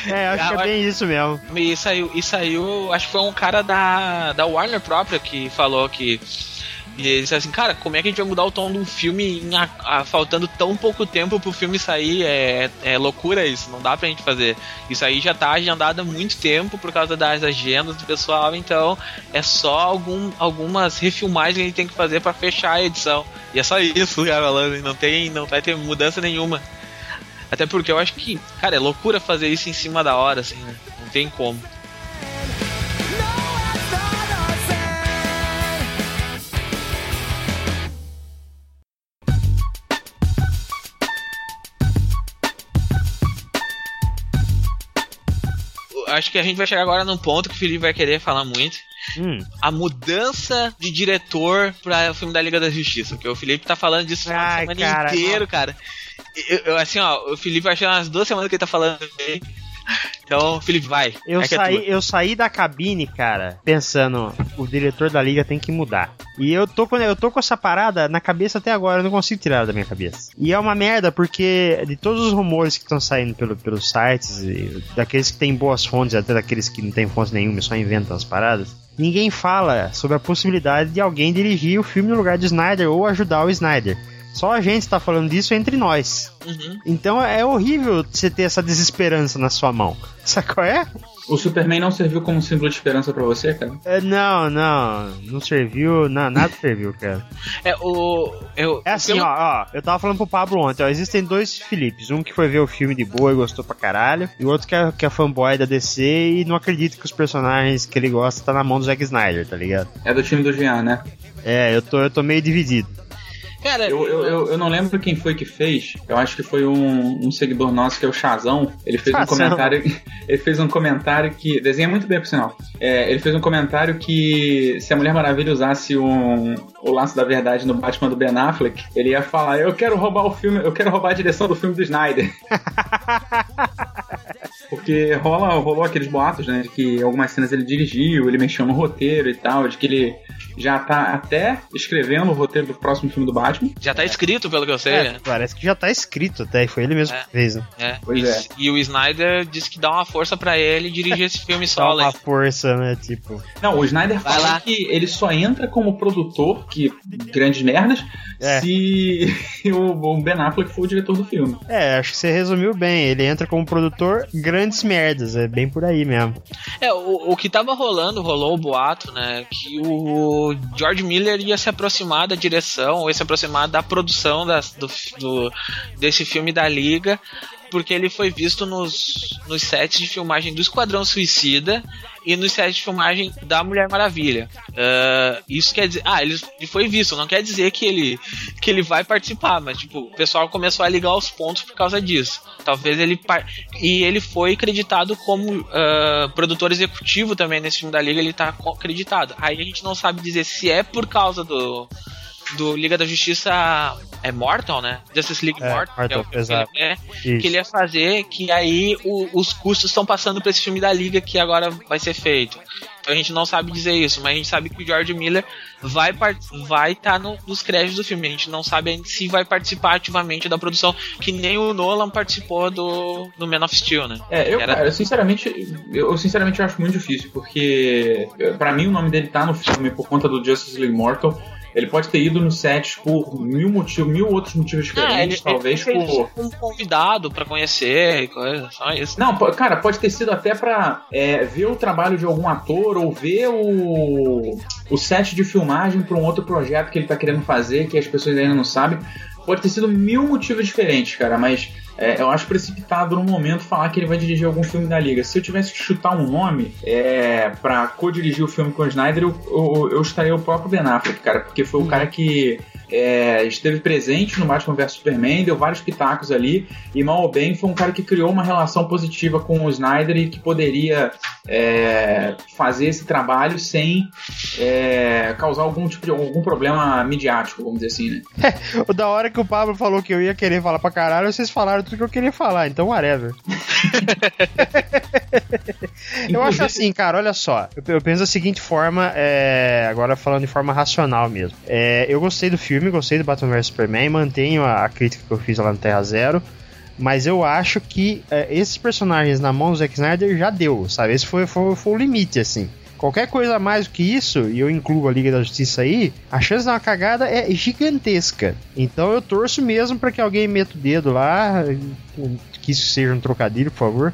B: É, acho que é bem isso mesmo.
A: E saiu, e saiu, acho que foi um cara da, da Warner própria que falou que. E ele disse assim, cara, como é que a gente vai mudar o tom do filme em a- a- faltando tão pouco tempo pro filme sair? É, é loucura isso, não dá pra gente fazer. Isso aí já tá agendado há muito tempo por causa das agendas do pessoal, então é só algum, algumas refilmagens que a gente tem que fazer pra fechar a edição. E é só isso, (laughs) cara, não tem, não vai ter mudança nenhuma. Até porque eu acho que, cara, é loucura fazer isso em cima da hora, assim, né? Não tem como. Acho que a gente vai chegar agora num ponto que o Felipe vai querer falar muito.
B: Hum.
A: A mudança de diretor para o filme da Liga da Justiça. Porque o Felipe tá falando disso
B: Ai,
A: semana
B: cara,
A: inteiro, cara. Eu, eu, assim, ó, o Felipe vai chegar umas duas semanas que ele tá falando dele. Então, Felipe, vai.
B: Eu,
A: É é
B: saí,
A: tua.
B: eu saí da cabine, cara, pensando, o diretor da liga tem que mudar. E eu tô, com, eu tô com essa parada na cabeça até agora, eu não consigo tirar da minha cabeça. E é uma merda, porque de todos os rumores que estão saindo pelo, pelos sites, e daqueles que têm boas fontes, até daqueles que não têm fontes nenhuma, só inventam as paradas, ninguém fala sobre a possibilidade de alguém dirigir o filme no lugar de Snyder ou ajudar o Snyder. Só a gente tá falando disso entre nós.
A: Uhum.
B: Então é horrível você ter essa desesperança na sua mão. (laughs) Sabe qual é?
C: O Superman não serviu como símbolo de esperança pra você, cara?
B: É, não, não, não serviu, não, nada serviu, cara.
A: É, o. Eu,
B: É assim,
A: pelo-
B: ó, ó, eu tava falando pro Pablo ontem, ó, existem dois Filipes, um que foi ver o filme de boa e gostou pra caralho, e o outro que é, que é fanboy da DC e não acredita que os personagens que ele gosta tá na mão do Zack Snyder, tá ligado?
C: É do time do Jean, né?
B: É, eu tô, eu tô meio dividido.
A: Cara,
C: Eu, eu, eu, eu não lembro quem foi que fez. Eu acho que foi um, um seguidor nosso que é o Chazão. Ele fez um
B: Chazão.
C: comentário. (laughs) Ele fez um comentário que. Desenha muito bem, por sinal. É, ele fez um comentário que se a Mulher Maravilha usasse um, o laço da verdade no Batman do Ben Affleck, ele ia falar: Eu quero roubar o filme, eu quero roubar a direção do filme do Snyder. (laughs) Porque rola, rolou aqueles boatos, né? De que algumas cenas ele dirigiu, ele mexeu no roteiro e tal, de que ele já tá até escrevendo o roteiro do próximo filme do Batman.
A: Já tá escrito, pelo que eu sei,
B: É,
A: né?
B: parece que já tá escrito até, e foi ele mesmo
A: É.
B: que fez, né?
A: É.
C: Pois
A: e,
C: é.
A: e o Snyder disse que dá uma força pra ele dirigir esse filme (laughs)
B: Só
A: solo.
B: uma
A: hein?
B: força, né? Tipo.
C: Não, o Snyder
A: Vai
C: fala
A: lá.
C: que ele só entra como produtor, que grandes merdas,
B: É.
C: se (laughs) o, o Ben Affleck for o diretor do filme.
B: É, acho que você resumiu bem. Ele entra como produtor grandes merdas. É bem por aí mesmo.
A: É, o, o que tava rolando, rolou o boato, né? Que o George Miller ia se aproximar da direção, ou ia se aproximar da produção do, do- desse filme da Liga, porque ele foi visto nos, nos sets de filmagem do Esquadrão Suicida e nos sets de filmagem da Mulher Maravilha. Ah, isso quer dizer. Ah, ele foi visto, não quer dizer que ele, que ele vai participar, mas tipo, o pessoal começou a ligar os pontos por causa disso. Talvez ele. E ele foi acreditado como ah, produtor executivo também nesse filme da Liga, ele tá acreditado. Aí a gente não sabe dizer se é por causa do. Do Liga da Justiça é Mortal, né? Justice League
B: É,
A: Mortal, que é o
B: Mortal,
A: filme que
B: exato.
A: ele é, que ele ia fazer, que aí o- os custos estão passando pra esse filme da Liga que agora vai ser feito. Então a gente não sabe dizer isso, mas a gente sabe que o George Miller vai estar vai tá no- nos créditos do filme. A gente não sabe ainda se vai participar ativamente da produção, que nem o Nolan participou do, do Man of Steel, né?
C: É, eu,
A: Era-
C: cara, sinceramente, eu sinceramente acho muito difícil, porque pra mim o nome dele tá no filme por conta do Justice League Mortal. Ele pode ter ido no set por mil motivos, mil outros motivos diferentes, talvez
A: fez
C: por.
A: um convidado pra conhecer e coisa, só isso.
C: Não, cara, pode ter sido até pra é, ver o trabalho de algum ator ou ver o, o set de filmagem pra um outro projeto que ele tá querendo fazer, que as pessoas ainda não sabem. Pode ter sido mil motivos diferentes, cara, mas é, eu acho precipitado no momento falar que ele vai dirigir algum filme da Liga. Se eu tivesse que chutar um nome é, pra co-dirigir o filme com o Snyder, eu, eu, eu estaria o próprio Ben Affleck, cara, porque foi o cara que é, esteve presente no Batman vs Superman, deu vários pitacos ali, e mal ou bem foi um cara que criou uma relação positiva com o Snyder e que poderia é, fazer esse trabalho sem é, causar algum tipo de algum problema midiático, vamos dizer assim, né? (laughs)
B: O da hora que o Pablo falou que eu ia querer falar pra caralho, vocês falaram tudo que eu queria falar, então whatever. (laughs) (laughs) Eu acho assim, cara, olha só. Eu, eu penso da seguinte forma, é, agora falando de forma racional mesmo. É, eu gostei do filme, gostei do Batman vs Superman, mantenho a, a crítica que eu fiz lá no Terra Zero. Mas eu acho que é, esses personagens na mão do Zack Snyder já deu, sabe? Esse foi, foi, foi o limite, assim. Qualquer coisa mais do que isso, e eu incluo a Liga da Justiça aí, a chance de uma cagada é gigantesca. Então eu torço mesmo pra que alguém meta o dedo lá, que isso seja um trocadilho, por favor.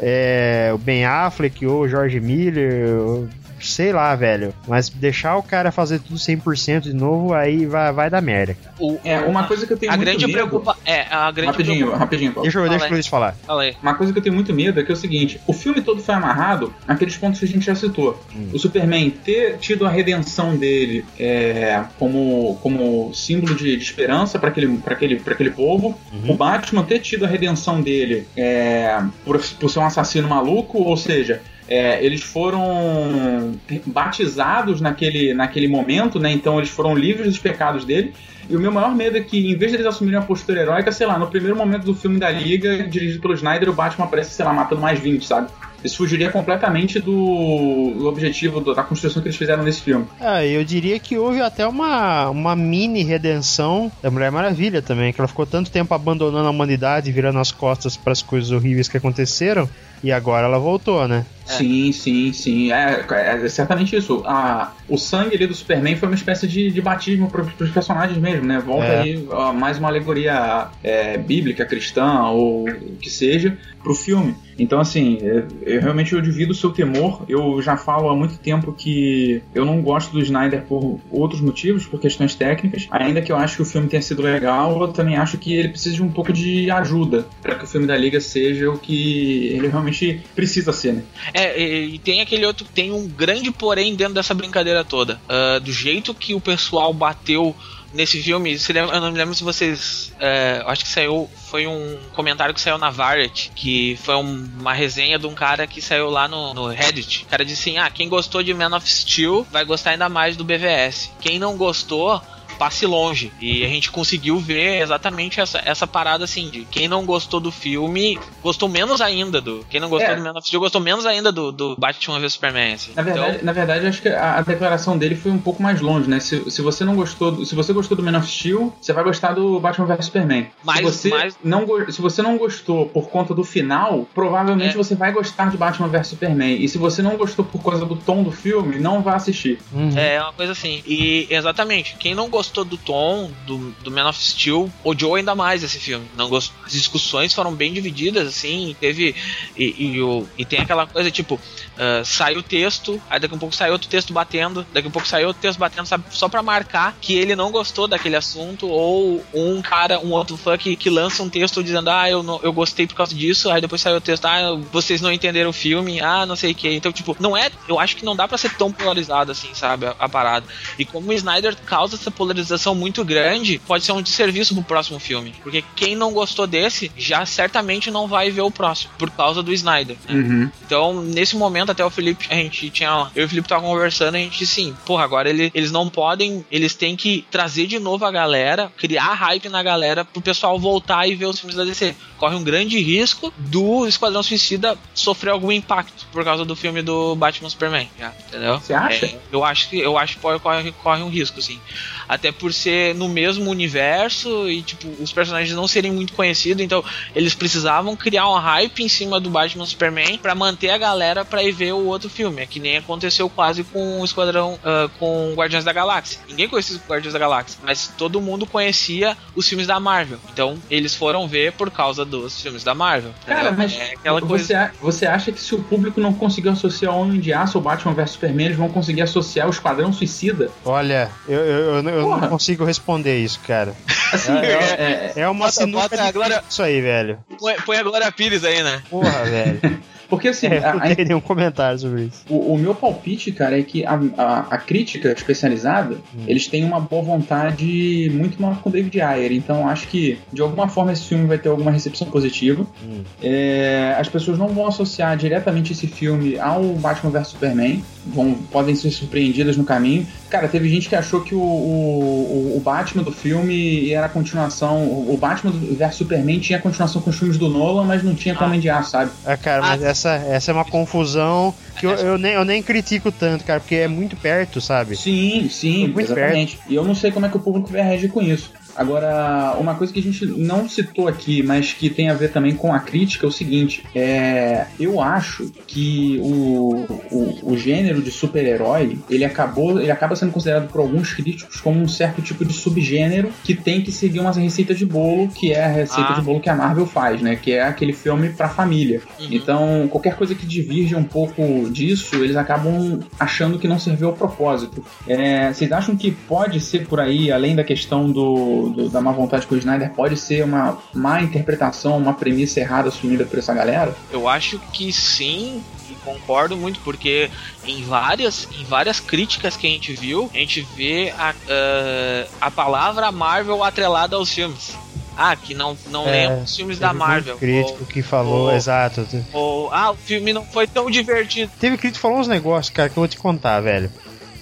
B: É, o Ben Affleck ou o George Miller, sei lá, velho. Mas deixar o cara fazer tudo 100% de novo, aí vai, vai dar merda.
A: O-
C: É, uma coisa que eu tenho
A: a
C: muito
A: grande
C: medo...
A: preocupa é a grande
C: Rapidinho,
A: preocupa-
C: rapidinho, Paulo.
B: Deixa eu, deixa o Luiz falar.
A: Fala aí.
C: Uma coisa que eu tenho muito medo é que é o seguinte: o filme todo foi amarrado naqueles pontos que a gente já citou.
B: Hum.
C: O Superman ter tido a redenção dele é, como, como símbolo de, de esperança para aquele, pra aquele, pra aquele povo.
B: Uhum.
C: O Batman ter tido a redenção dele é, por, por ser um assassino maluco, ou seja. É, eles foram batizados naquele, naquele momento, né? Então eles foram livres dos pecados dele. E o meu maior medo é que, em vez de eles assumirem a postura heróica, sei lá, no primeiro momento do filme da Liga, dirigido pelo Snyder, o Batman aparece, sei lá, matando mais 20, sabe? Isso fugiria completamente do, do objetivo do- da construção que eles fizeram nesse filme.
B: Ah, eu diria que houve até uma, uma mini redenção da Mulher Maravilha também, que ela ficou tanto tempo abandonando a humanidade, virando as costas para as coisas horríveis que aconteceram, e agora ela voltou, né?
A: É.
C: Sim, sim, sim. É, é certamente isso. A, o sangue ali do Superman foi uma espécie de, de batismo para os personagens mesmo, né? Volta
B: É.
C: aí ó, mais uma alegoria é, bíblica, cristã, ou o que seja, pro filme. Então, assim, eu, eu realmente eu divido o seu temor. Eu já falo há muito tempo que eu não gosto do Snyder por outros motivos, por questões técnicas. Ainda que eu acho que o filme tenha sido legal, eu também acho que ele precisa de um pouco de ajuda para que o filme da Liga seja o que ele realmente precisa ser, né?
A: É, e, tem aquele outro, tem um grande porém dentro dessa brincadeira toda. Ah, do jeito que o pessoal bateu nesse filme, lembra- eu não me lembro se vocês. é, acho que saiu. Foi um comentário que saiu na Variety, que foi um- uma resenha de um cara que saiu lá no, no Reddit. O cara disse assim: ah, quem gostou de Man of Steel vai gostar ainda mais do BVS. Quem não gostou passe longe. E a gente conseguiu ver exatamente essa, essa parada assim de quem não gostou do filme, gostou menos ainda do. Quem não gostou
C: É.
A: do Man of Steel gostou menos ainda do, do Batman vs Superman. Assim.
C: Na verdade,
A: Então,
C: na verdade, acho que a, a declaração dele foi um pouco mais longe, né? Se, se você não gostou, do- se você gostou do Man of Steel, você vai gostar do Batman vs Superman.
A: Mais-
C: se você
A: mais-
C: não se você não gostou por conta do final, provavelmente
A: É.
C: você vai gostar de Batman vs Superman. E se você não gostou por causa do tom do filme, não vá assistir.
B: Uhum.
A: É uma coisa assim. E exatamente, quem não gostou do tom do, do Man of Steel odiou ainda mais esse filme. Não gostou. As discussões foram bem divididas, assim. Teve. E, e, e tem aquela coisa tipo: ah, sai o texto, aí daqui a pouco sai outro texto batendo, daqui a pouco sai outro texto batendo, sabe? Só pra marcar que ele não gostou daquele assunto, ou um cara, um outro fã que, que lança um texto dizendo: ah, eu, não, eu gostei por causa disso, aí depois sai o texto: ah, vocês não entenderam o filme, ah, não sei o que. Então, tipo, não é. Eu acho que não dá pra ser tão polarizado assim, sabe? A, a parada. E como o Snyder causa essa polarização muito grande, pode ser um desserviço pro próximo filme. Porque quem não gostou desse, já certamente não vai ver o próximo, por causa do Snyder. né?
C: Uhum.
A: Então, nesse momento, até o Felipe, a gente tinha. Eu e o Felipe tava conversando, a gente disse assim, porra, agora ele- eles não podem. Eles têm que trazer de novo a galera, criar hype na galera pro pessoal voltar e ver os filmes da DC. Corre um grande risco do Esquadrão Suicida sofrer algum impacto por causa do filme do Batman Superman. já, entendeu?
C: Você acha?
A: É, eu acho que eu acho que corre, corre um risco, sim. Até por ser no mesmo universo e, tipo, os personagens não serem muito conhecidos, então eles precisavam criar um hype em cima do Batman Superman pra manter a galera pra ir ver o outro filme. É que nem aconteceu quase com o Esquadrão, ah, com Guardiões da Galáxia. Ninguém conhecia os Guardiões da Galáxia, mas todo mundo conhecia os filmes da Marvel. Então eles foram ver por causa dos filmes da Marvel.
C: Cara, mas
A: é aquela coisa.
C: você, você acha que se o público não conseguir associar o Homem de Aço ao Batman vs Superman, eles vão conseguir associar o Esquadrão Suicida?
B: Olha, eu, eu, eu, eu não consigo responder isso, cara.
C: Assim,
B: É,
C: é- é-
B: É uma
A: Bota-
B: sinuca
A: bota
B: de
A: agora-
B: isso aí, velho.
A: Põe, põe a Glória Pires aí, né?
B: Porra, velho. (laughs)
C: porque assim,
B: É, não tem nenhum comentário sobre isso.
C: O, o meu palpite, cara, é que a, a- a crítica especializada,
B: Hum.
C: eles têm uma boa vontade muito maior com o David Ayer. Então acho que, de alguma forma, esse filme vai ter alguma recepção positiva.
B: Hum.
C: É, as pessoas não vão associar diretamente esse filme ao Batman vs Superman. Vão, podem ser surpreendidas no caminho. Cara, teve gente que achou que o, o, o Batman do filme era a continuação. O Batman vs Superman tinha continuação com os filmes do Nolan, mas não tinha com
A: Ah.
C: De Aço, sabe?
B: Ah, cara, mas essa, essa é uma confusão que eu, eu, nem, eu nem critico tanto, cara, porque é muito perto, sabe?
C: Sim, sim,
B: Muito
C: exatamente. E eu não sei como é que o público vai reagir com isso. Agora, uma coisa que a gente não citou aqui, mas que tem a ver também com a crítica, é o seguinte: é, eu acho que o, o, o gênero de super-herói ele acabou, ele acaba sendo considerado por alguns críticos como um certo tipo de subgênero que tem que seguir umas receitas de bolo, que é a receita
A: Ah.
C: de bolo que a Marvel faz, né? Que é aquele filme pra família.
A: Uhum.
C: Então, qualquer coisa que divirge um pouco disso, eles acabam achando que não serviu ao propósito. É, vocês acham que pode ser por aí, além da questão do, do- da má vontade com o Snyder, pode ser uma má interpretação, uma premissa errada assumida por essa galera?
A: Eu acho que sim, e concordo muito, porque em várias, em várias críticas que a gente viu, a gente vê a, ah, a palavra Marvel atrelada aos filmes. Ah, que não, não
B: É,
A: lembra os filmes da
B: Teve
A: Marvel.
B: crítico que falou,
A: ou-
B: exato.
A: Ou, ou, ah, o filme não foi tão divertido.
B: Teve crítico que falou uns negócios, cara, que eu vou te contar, velho.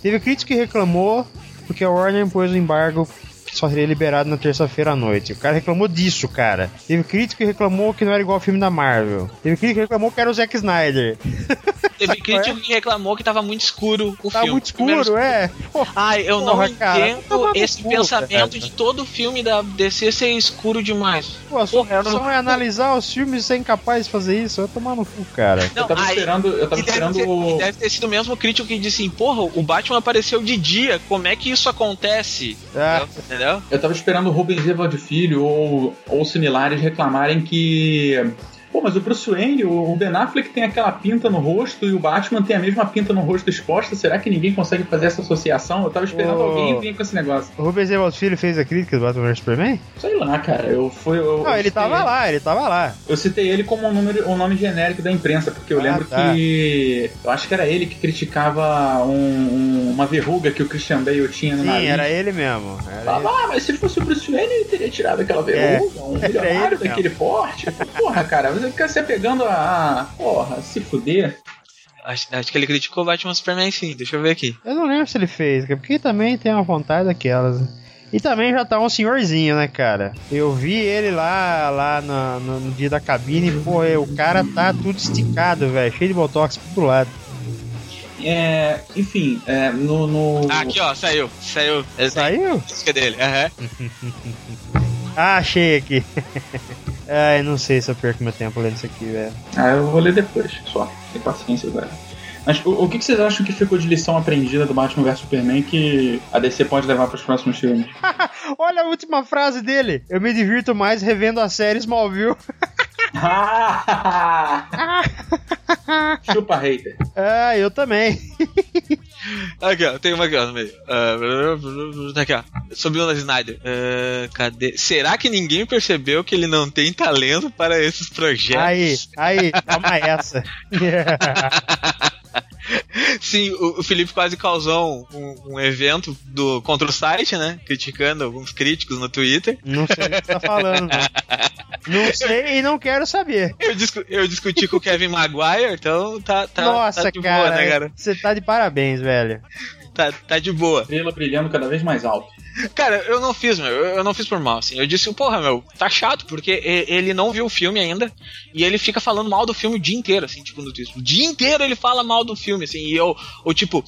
B: Teve crítico que reclamou porque a Warner pôs o embargo que só seria liberado na terça-feira à noite. O cara reclamou disso, cara. Teve crítico que reclamou que não era igual ao filme da Marvel. Teve crítico que reclamou que era o Zack Snyder. (laughs)
A: Teve crítico que reclamou que tava muito escuro o
B: Tá
A: filme.
B: muito
A: Primeiro-
B: escuro, é. Pô,
A: Ai, eu
B: Porra,
A: não
B: cara,
A: entendo esse pensamento
B: cara.
A: de todo filme da DC ser escuro demais.
B: Pô, a sua
A: Porra, eu não-
B: é analisar os filmes e ser incapaz de fazer isso. Vai tomar no cu, cara.
A: Não,
C: eu tava
A: ai,
C: esperando, eu tava
A: E deve,
C: esperando
A: ter,
C: o-
A: e deve ter sido o mesmo crítico que disse assim, porra, o Batman apareceu de dia, como é que isso acontece?
B: Ah,
A: Entendeu?
C: Eu tava esperando o Rubens Evald Filho ou, ou similares reclamarem que. Pô, mas o Bruce Wayne, o Ben Affleck tem aquela pinta no rosto e o Batman tem a mesma pinta no rosto exposta. Será que ninguém consegue fazer essa associação? Eu tava esperando
B: Ô.
C: alguém vir com esse negócio.
B: o Rubens Evald Filho fez a crítica do Batman vs Superman?
C: Sei lá, cara. Eu fui. Eu,
B: Não,
C: eu
B: ele tava lá, ele tava lá.
C: Eu citei ele como um, número, um nome genérico da imprensa, porque eu
B: Ah,
C: lembro
B: tá.
C: que. Eu acho que era ele que criticava um- um- uma verruga que o Christian Bale tinha no
B: Sim,
C: nariz.
B: era ele mesmo. Era ele.
C: Ah, mas se fosse o Bruce Wayne, ele teria tirado aquela verruga, um (laughs)
B: era
C: milionário
B: ele
C: daquele porte. Porra, cara, você fica se pegando a. a- Porra, se fuder.
A: Acho, acho que ele criticou o Batman Superman sim, deixa eu ver aqui.
B: Eu não lembro se ele fez, porque também tem uma vontade daquelas. E também já tá um senhorzinho, né, cara? Eu vi ele lá, lá no, no- no dia da cabine, pô, o cara tá tudo esticado, velho, cheio de botox pro lado.
C: É, enfim, é, no. no-
A: Ah, aqui ó, saiu. Saiu. Ele
B: Saiu?
A: a música dele. Aham. (laughs)
B: Ah, achei aqui. (laughs) Ai, não sei se eu perco meu tempo lendo isso aqui, velho.
C: Ah, eu vou ler depois, só. Tem paciência, velho. Mas o, o que, que vocês acham que ficou de lição aprendida do Batman vs Superman que a DC pode levar para os próximos filmes? (laughs)
B: Olha a última frase dele. Eu me divirto mais revendo a série Smallville. (laughs) (laughs)
C: Chupa hater.
B: Ah, eu também.
A: Aqui, ó, tem uma aqui, ó, no meio. Ah, aqui, ó. Sobre o Snyder. Ah, cadê? Será que ninguém percebeu que ele não tem talento para esses projetos?
B: Aí, aí, toma essa. (laughs) (laughs)
A: Sim, o, Felipe quase causou um, um evento do, contra o site, né? Criticando alguns críticos no Twitter.
B: Não sei o que você tá falando, não. Não sei e não quero saber.
A: Eu, discu- eu discuti com o Kevin Maguire, então tá, tá,
B: Nossa,
A: tá de
B: cara,
A: boa, né, cara?
B: Você tá de parabéns, velho.
A: Tá, tá de boa.
C: Estrela brilhando cada vez mais alto.
A: Cara, eu não fiz, meu. Eu eu não fiz por mal, assim. Eu disse, porra, meu, tá chato, porque ele não viu o filme ainda. E ele fica falando mal do filme o dia inteiro, assim, tipo, no Twitter. O dia inteiro ele fala mal do filme, assim. E eu, ou tipo,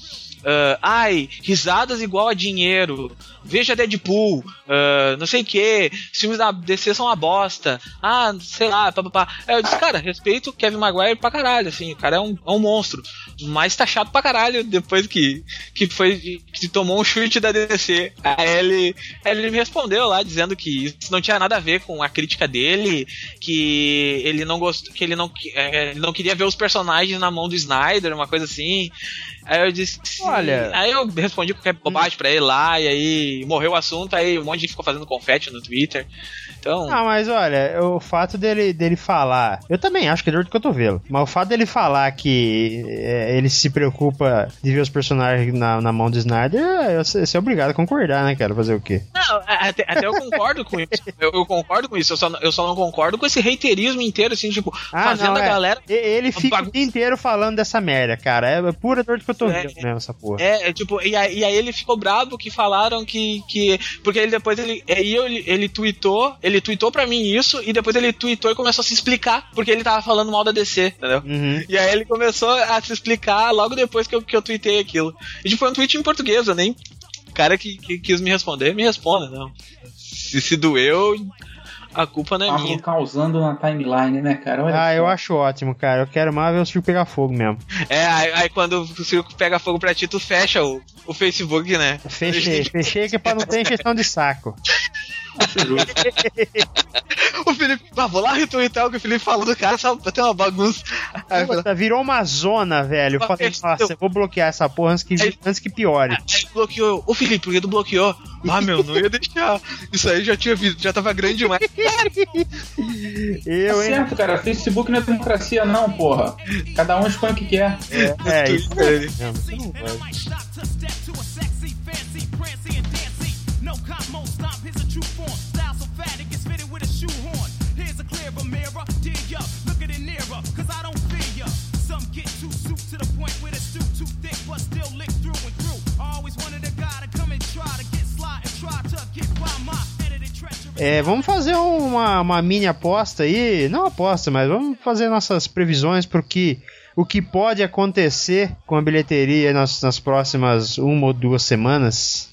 A: ah, ai, risadas igual a dinheiro. Veja Deadpool, ah, não sei o que. Filmes da DC são uma bosta. Ah, sei lá, papapá. Aí eu disse, cara, respeito Kevin Maguire pra caralho, assim. O cara é um, é um monstro. Mas tá chato pra caralho depois que, que foi. que tomou um chute da DC. Aí ele, ele me respondeu lá dizendo que isso não tinha nada a ver com a crítica dele, que ele não gostou, que ele não, é, ele não queria ver os personagens na mão do Snyder, uma coisa assim. Aí eu disse.
B: Olha-
A: aí eu respondi qualquer bobagem pra ele lá, e aí morreu o assunto, aí um monte de gente ficou fazendo confete no Twitter. Então,
B: Ah, mas olha, o fato dele, dele falar. Eu também acho que é dor de cotovelo. Mas o fato dele falar que é, ele se preocupa de ver os personagens na, na mão do Snyder, é, você você é obrigado a concordar, né, cara? Fazer o quê?
A: Não, até, até eu concordo com isso. Eu, eu concordo com isso. Eu só, não- eu só não concordo com esse reiterismo inteiro, assim, tipo, fazendo a
B: é.
A: galera.
B: E- Ele fica o dia inteiro falando dessa merda, cara. É pura dor de cotovelo
A: É.
B: mesmo, essa porra.
A: É, é, tipo, e aí, e aí ele ficou bravo que falaram que. que porque ele depois ele. Aí ele, ele tweetou, ele tweetou pra mim isso, e depois ele tweetou e começou a se explicar, porque ele tava falando mal da DC, entendeu?
B: Uhum.
A: E aí ele começou a se explicar logo depois que eu, que eu tweetei aquilo. E tipo, foi um tweet em português, eu nem. O cara que, que quis me responder, me responda, não. Se, se doeu, a culpa não é
C: Estavam
A: minha.
C: causando na timeline, né, cara? Olha
B: Ah,
C: só.
B: eu acho ótimo, cara. Eu quero mais ver o circo pegar fogo mesmo.
A: É, aí, aí quando o circo pega fogo pra ti, tu fecha o, o Facebook, né?
B: Fechei, fechei que é pra não ter injeção de saco. (laughs) (laughs)
A: O Felipe, ah, vou lá retweetar o que o Felipe falou do cara, só pra ter uma bagunça. Aí,
B: Puta, virou uma zona, velho. Eu falei, nossa, eu vou bloquear essa porra antes que, antes que piore.
A: aí bloqueou. Ô Felipe, por que tu bloqueou? Ah, meu, não ia deixar. Isso aí já tinha visto, já tava grande demais. (laughs)
B: Eu,
C: Tá
B: hein?
C: certo, cara. Facebook não é democracia, não, porra. Cada um expõe o que quer.
B: É, isso
A: Twitter, ele.
B: mesmo. Você não É, vamos fazer uma, uma mini aposta aí. Não aposta, mas vamos fazer nossas previsões pro que o que pode acontecer com a bilheteria nas, nas próximas uma ou duas semanas.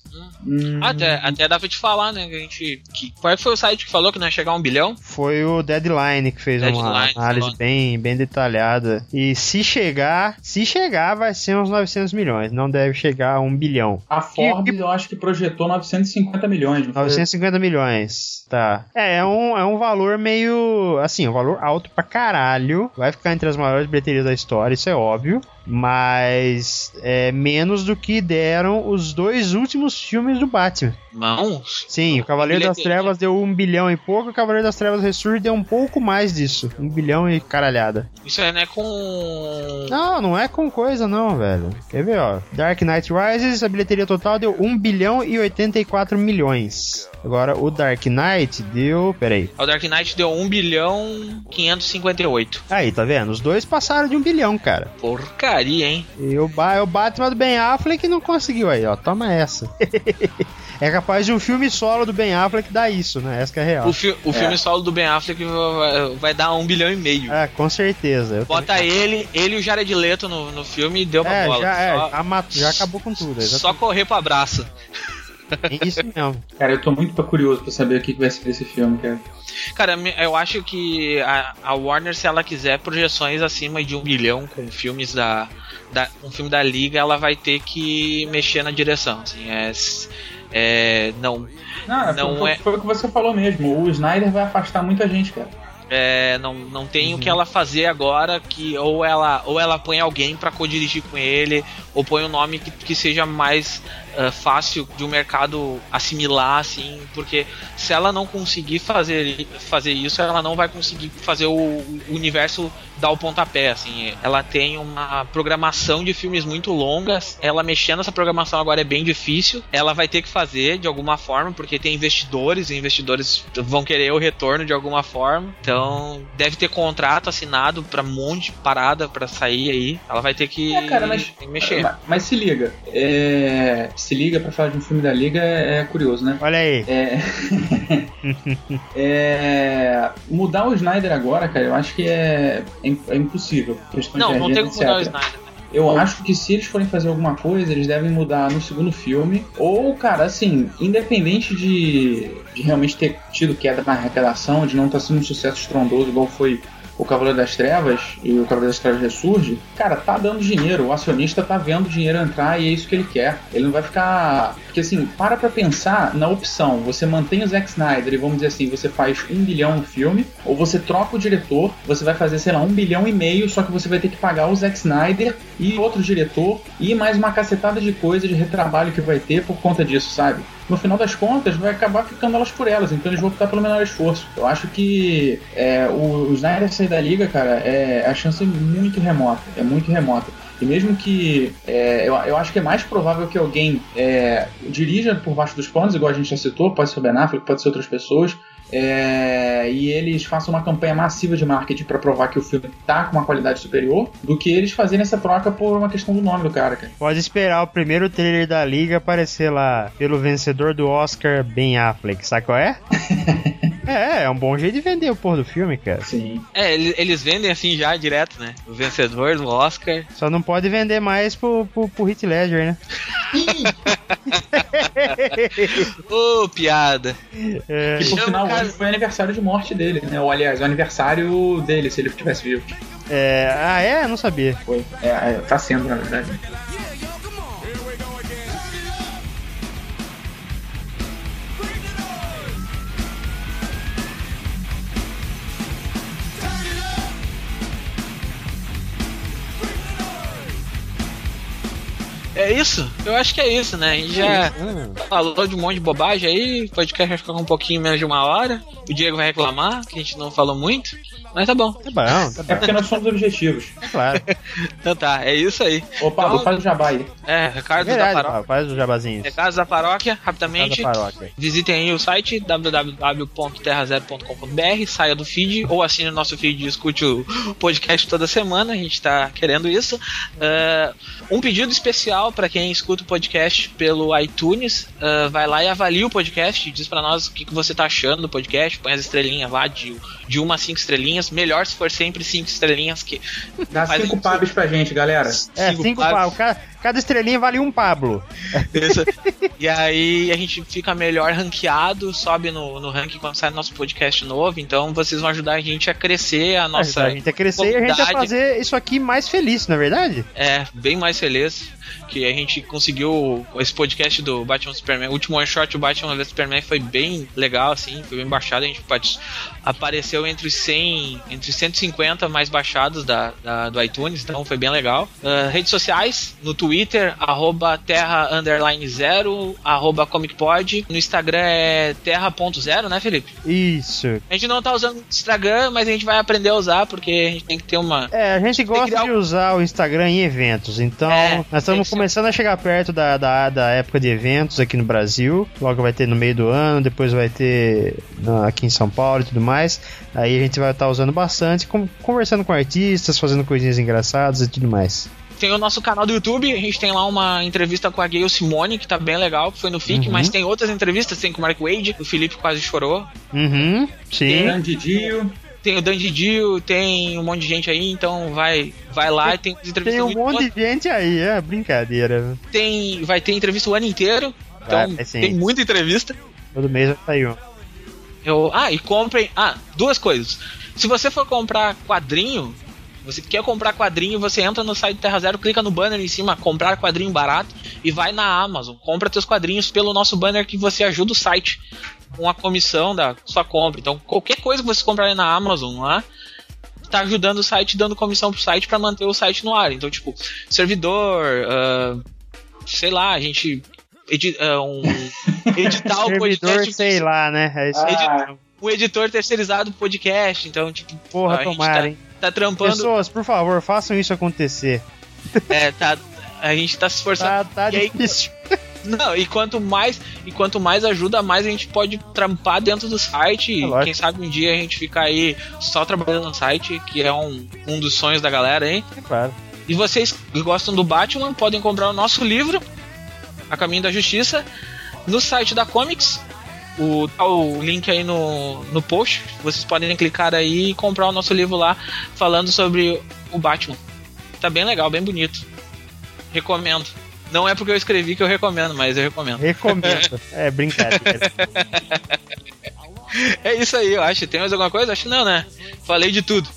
C: Hum,
A: Até, até dá pra te falar, né? Que a gente. Que, qual é foi o site que falou que não ia chegar a um bilhão?
B: Foi o Deadline que fez uma
A: Deadline,
B: análise
A: falou.
B: bem, bem detalhada. E se chegar, se chegar, vai ser uns 900 milhões. Não deve chegar a um bilhão.
C: A Forbes, eu acho que projetou 950 milhões. Não foi?
B: 950 milhões, tá. É, é um, é um valor meio. Assim, um valor alto pra caralho. Vai ficar entre as maiores bilheterias da história, isso é óbvio. Mas é menos do que deram os dois últimos filmes do Batman.
A: Não.
B: Sim, o Cavaleiro das
A: Bilheteria.
B: Trevas deu um bilhão e pouco, o Cavaleiro das Trevas Ressurge deu um pouco mais disso. Um bilhão e caralhada.
A: Isso aí não é com.
B: Não, não é com coisa não, velho. Quer ver, ó. Dark Knight Rises, a bilheteria total deu 1 bilhão e 84 milhões. milhões. Agora, o Dark Knight deu. Peraí.
A: O Dark Knight deu 1 bilhão 558.
B: Aí, tá vendo? Os dois passaram de um bilhão, cara.
A: Porcaria, hein?
B: E o, ba o Batman do Ben Affleck não conseguiu aí, ó. Toma essa. (laughs) é capaz de um filme solo do Ben Affleck dar isso, né? Essa que é a real.
A: O, fi o filme solo do Ben Affleck vai, vai dar 1 bilhão e meio.
B: É, com certeza. Eu
A: Bota ele, ele e o Jared Leto no, no filme e deu pra
B: É,
A: bola.
B: já, é,
A: só,
B: já, acabou com tudo.
A: só
B: exatamente.
A: correr pro abraço.
B: É isso mesmo.
C: Cara, eu tô muito curioso pra saber o que vai ser desse filme, cara.
A: Cara, eu acho que a, a Warner, se ela quiser projeções acima de um bilhão com filmes da, da um filme da Liga, ela vai ter que mexer na direção. Assim, é, é, não,
C: Não,
A: Não
C: foi,
A: é-
C: foi o que você falou mesmo. O Snyder vai afastar muita gente, cara.
A: é, não, não tem o que ela fazer agora que ou ela ou ela põe alguém pra co-dirigir com ele ou põe um nome que, que seja mais ah, fácil de o mercado assimilar assim porque se ela não conseguir fazer fazer isso ela não vai conseguir fazer o, o universo dar o pontapé assim. Ela tem uma programação de filmes muito longas ela mexendo nessa programação agora é bem difícil ela vai ter que fazer de alguma forma porque tem investidores e investidores vão querer o retorno de alguma forma. Então deve ter contrato assinado pra um monte de parada pra sair aí. Ela vai ter que
C: É, cara, mas,
A: mexer.
C: mas, mas se liga. É, se liga pra falar de um filme da Liga é, é curioso, né?
B: Olha aí.
C: É... (laughs) É, Mudar o Snyder agora, cara, eu acho que é, é é impossível. Questão
A: não
C: de
A: não tem
C: agenda,
A: como mudar o. Snyder né?
C: Eu acho que se eles forem fazer alguma coisa, eles devem mudar no segundo filme. Ou, cara, assim, independente de, de realmente ter tido queda na arrecadação, de não estar sendo um sucesso estrondoso igual foi o Cavaleiro das Trevas e o Cavaleiro das Trevas ressurge, cara, tá dando dinheiro. O acionista tá vendo dinheiro entrar e é isso que ele quer. Ele não vai ficar. Porque assim, para pra pensar na opção. Você mantém o Zack Snyder e vamos dizer assim, você faz um bilhão no filme, ou você troca o diretor, você vai fazer, sei lá, um bilhão e meio, só que você vai ter que pagar o Zack Snyder e outro diretor e mais uma cacetada de coisa de retrabalho que vai ter por conta disso, sabe? No final das contas, vai acabar ficando elas por elas, então eles vão optar pelo menor esforço. Eu acho que é, o, o Snyder sair da liga, cara, é a chance é muito remota. É muito remota. E mesmo que é, eu, eu acho que é mais provável que alguém é, dirija por baixo dos panos, igual a gente já citou, pode ser o Ben Affleck, pode ser outras pessoas, é, e eles façam uma campanha massiva de marketing para provar que o filme tá com uma qualidade superior, do que eles fazerem essa troca por uma questão do nome do cara, cara.
B: Pode esperar o primeiro trailer da liga aparecer lá pelo vencedor do Oscar, Ben Affleck. Sabe qual é? (laughs) é, é um bom jeito de vender o porra do filme, cara.
C: Sim.
A: é eles, vendem assim já direto né o vencedor do Oscar
B: Só não pode vender mais pro, pro, pro Heath Ledger, né? (laughs)
A: ô piada
B: É,
C: Que por
A: o cara-
C: hoje foi aniversário de morte dele, né? Ou aliás, o aniversário dele, se ele tivesse vivo.
B: é, ah, é? Não sabia.
C: Foi. É, é, tá sendo, na verdade.
A: É isso? Eu acho que é isso né? A gente já falou de um monte de bobagem aí. O podcast vai ficar com um pouquinho menos de uma hora. O Diego vai reclamar que a gente não falou muito mas tá bom
B: Tá bom, tá
C: É
B: bom,
C: porque nós somos objetivos.
B: é claro. (laughs)
A: então tá é isso aí
C: Ô, Pablo,
A: Então-
C: faz o jabá aí.
A: é
B: É
A: recados da paróquia
B: faz os jabazinhos.
A: recados da paróquia rapidamente
B: paróquia.
A: Visitem aí o site www.terrazero.com.br, saia do feed ou assine o nosso feed e escute o podcast toda semana, a gente tá querendo isso. Ah, um pedido especial para quem escuta o podcast pelo iTunes, ah, vai lá e avalia o podcast, diz para nós o que, que você tá achando do podcast, põe as estrelinhas lá de, de uma a cinco estrelinhas, melhor se for sempre cinco estrelinhas que
C: Dá
A: Mas
C: cinco
A: isso-
C: pabs pra gente, galera.
B: É,
A: Cinco
B: cinco
A: Pablo.
B: Pablo. Cada, cada estrelinha vale um Pablo.
A: Isso. e aí a gente fica melhor ranqueado, sobe no, no ranking quando sai nosso podcast novo. Então vocês vão ajudar a gente a crescer a nossa.
B: a gente a crescer e a gente a fazer isso aqui mais feliz, não é verdade?
A: É, bem mais feliz. Que a gente conseguiu esse podcast do Batman Superman. O último one shot do Batman vs Superman foi bem legal, assim, foi bem baixado. A gente apareceu entre os 100, entre os 150 mais baixados da, da- do iTunes, então foi bem legal. Ah, redes sociais, no Twitter. Twitter, arroba terra underline zero, arroba comicpod. No Instagram é terra.zero, né, Felipe?
B: Isso.
A: A gente não tá usando o Instagram, mas a gente vai aprender a usar, porque a gente tem que ter uma.
B: É, a gente gosta de usar o Instagram em eventos, então
A: É,
B: nós estamos começando a chegar perto da, da, da época de eventos aqui no Brasil. Logo vai ter no meio do ano, depois vai ter aqui em São Paulo e tudo mais. Aí a gente vai estar usando bastante, conversando com artistas, fazendo coisinhas engraçadas e tudo mais.
A: Tem o nosso canal do YouTube, a gente tem lá uma entrevista com a Gayle Simone, que tá bem legal, que foi no FIC,
B: Uhum.
A: mas tem outras entrevistas, tem com o Mark Wade, o Felipe quase chorou.
B: Uhum, sim.
C: Grande Dio.
A: Tem o Dan Didio, tem um monte de gente aí, então vai, vai lá e tem as entrevistas
B: Tem um monte
A: boas.
B: de gente aí, é brincadeira.
A: tem vai ter entrevista o ano inteiro. Então
B: Vai,
A: tem muita entrevista.
B: Todo mês vai sair um.
A: Eu, ah, e comprem. Ah, duas coisas. Se você for comprar quadrinho, você quer comprar quadrinho, você entra no site Terra Zero, clica no banner em cima, comprar quadrinho barato e vai na Amazon. Compra teus quadrinhos pelo nosso banner que você ajuda o site com a comissão da sua compra. Então, qualquer coisa que você comprar na Amazon lá, tá ajudando o site, dando comissão pro site para manter o site no ar. Então, tipo, servidor, ah, sei lá, a gente edi ah, um, (laughs) editar o
B: Servidor,
A: podcast
B: sei lá, né? É isso.
C: Ah,
A: o editor terceirizado do podcast, então, tipo,
B: Porra, tomara,
A: tá,
B: hein?
A: tá trampando,
B: Pessoas, por favor, façam isso acontecer.
A: é, tá, a gente tá se esforçando.
B: Tá, tá
A: E aí-
B: difícil. (laughs)
A: Não, e quanto mais, e quanto mais ajuda, mais a gente pode trampar dentro do site.
B: É
A: E quem sabe um dia a gente ficar aí só trabalhando no site, que é um, um dos sonhos da galera, hein?
B: É claro.
A: E vocês que gostam do Batman podem comprar o nosso livro, A Caminho da Justiça, no site da Comics. O, tá o link aí no, no post. Vocês podem clicar aí e comprar o nosso livro lá falando sobre o Batman. Tá bem legal, bem bonito. Recomendo. Não é porque eu escrevi que eu recomendo, mas eu recomendo.
B: Recomendo. (laughs) É brincadeira.
A: É isso aí, eu acho. Tem mais alguma coisa? Acho que não, né? Falei de tudo.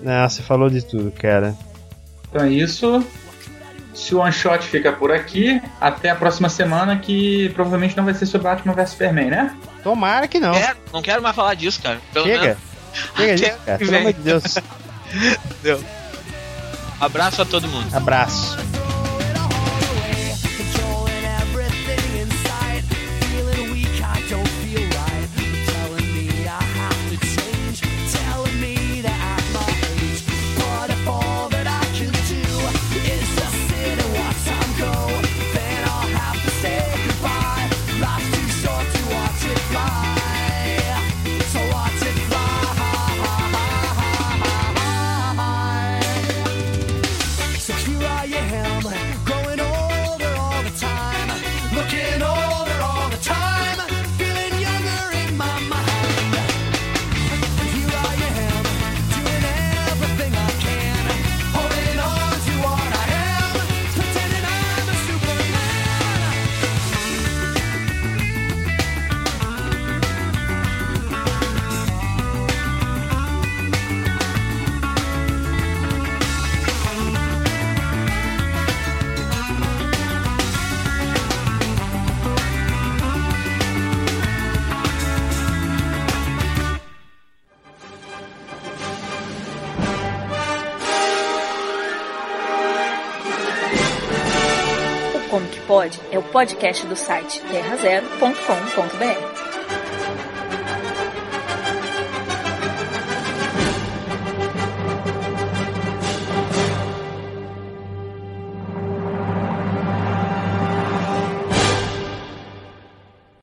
B: Não, você falou de tudo, cara.
C: Então é isso. Se o One Shot fica por aqui, até a próxima semana, que provavelmente não vai ser sobre Batman vs Superman, né?
B: Tomara que não.
A: Quero- não quero mais falar disso, cara. Pelo
B: Chega.
A: menos.
B: Chega disso, cara. Pelo amor de Deus. (laughs)
A: Abraço a todo mundo.
B: Abraço.
E: É o podcast do site terrazero.com.br.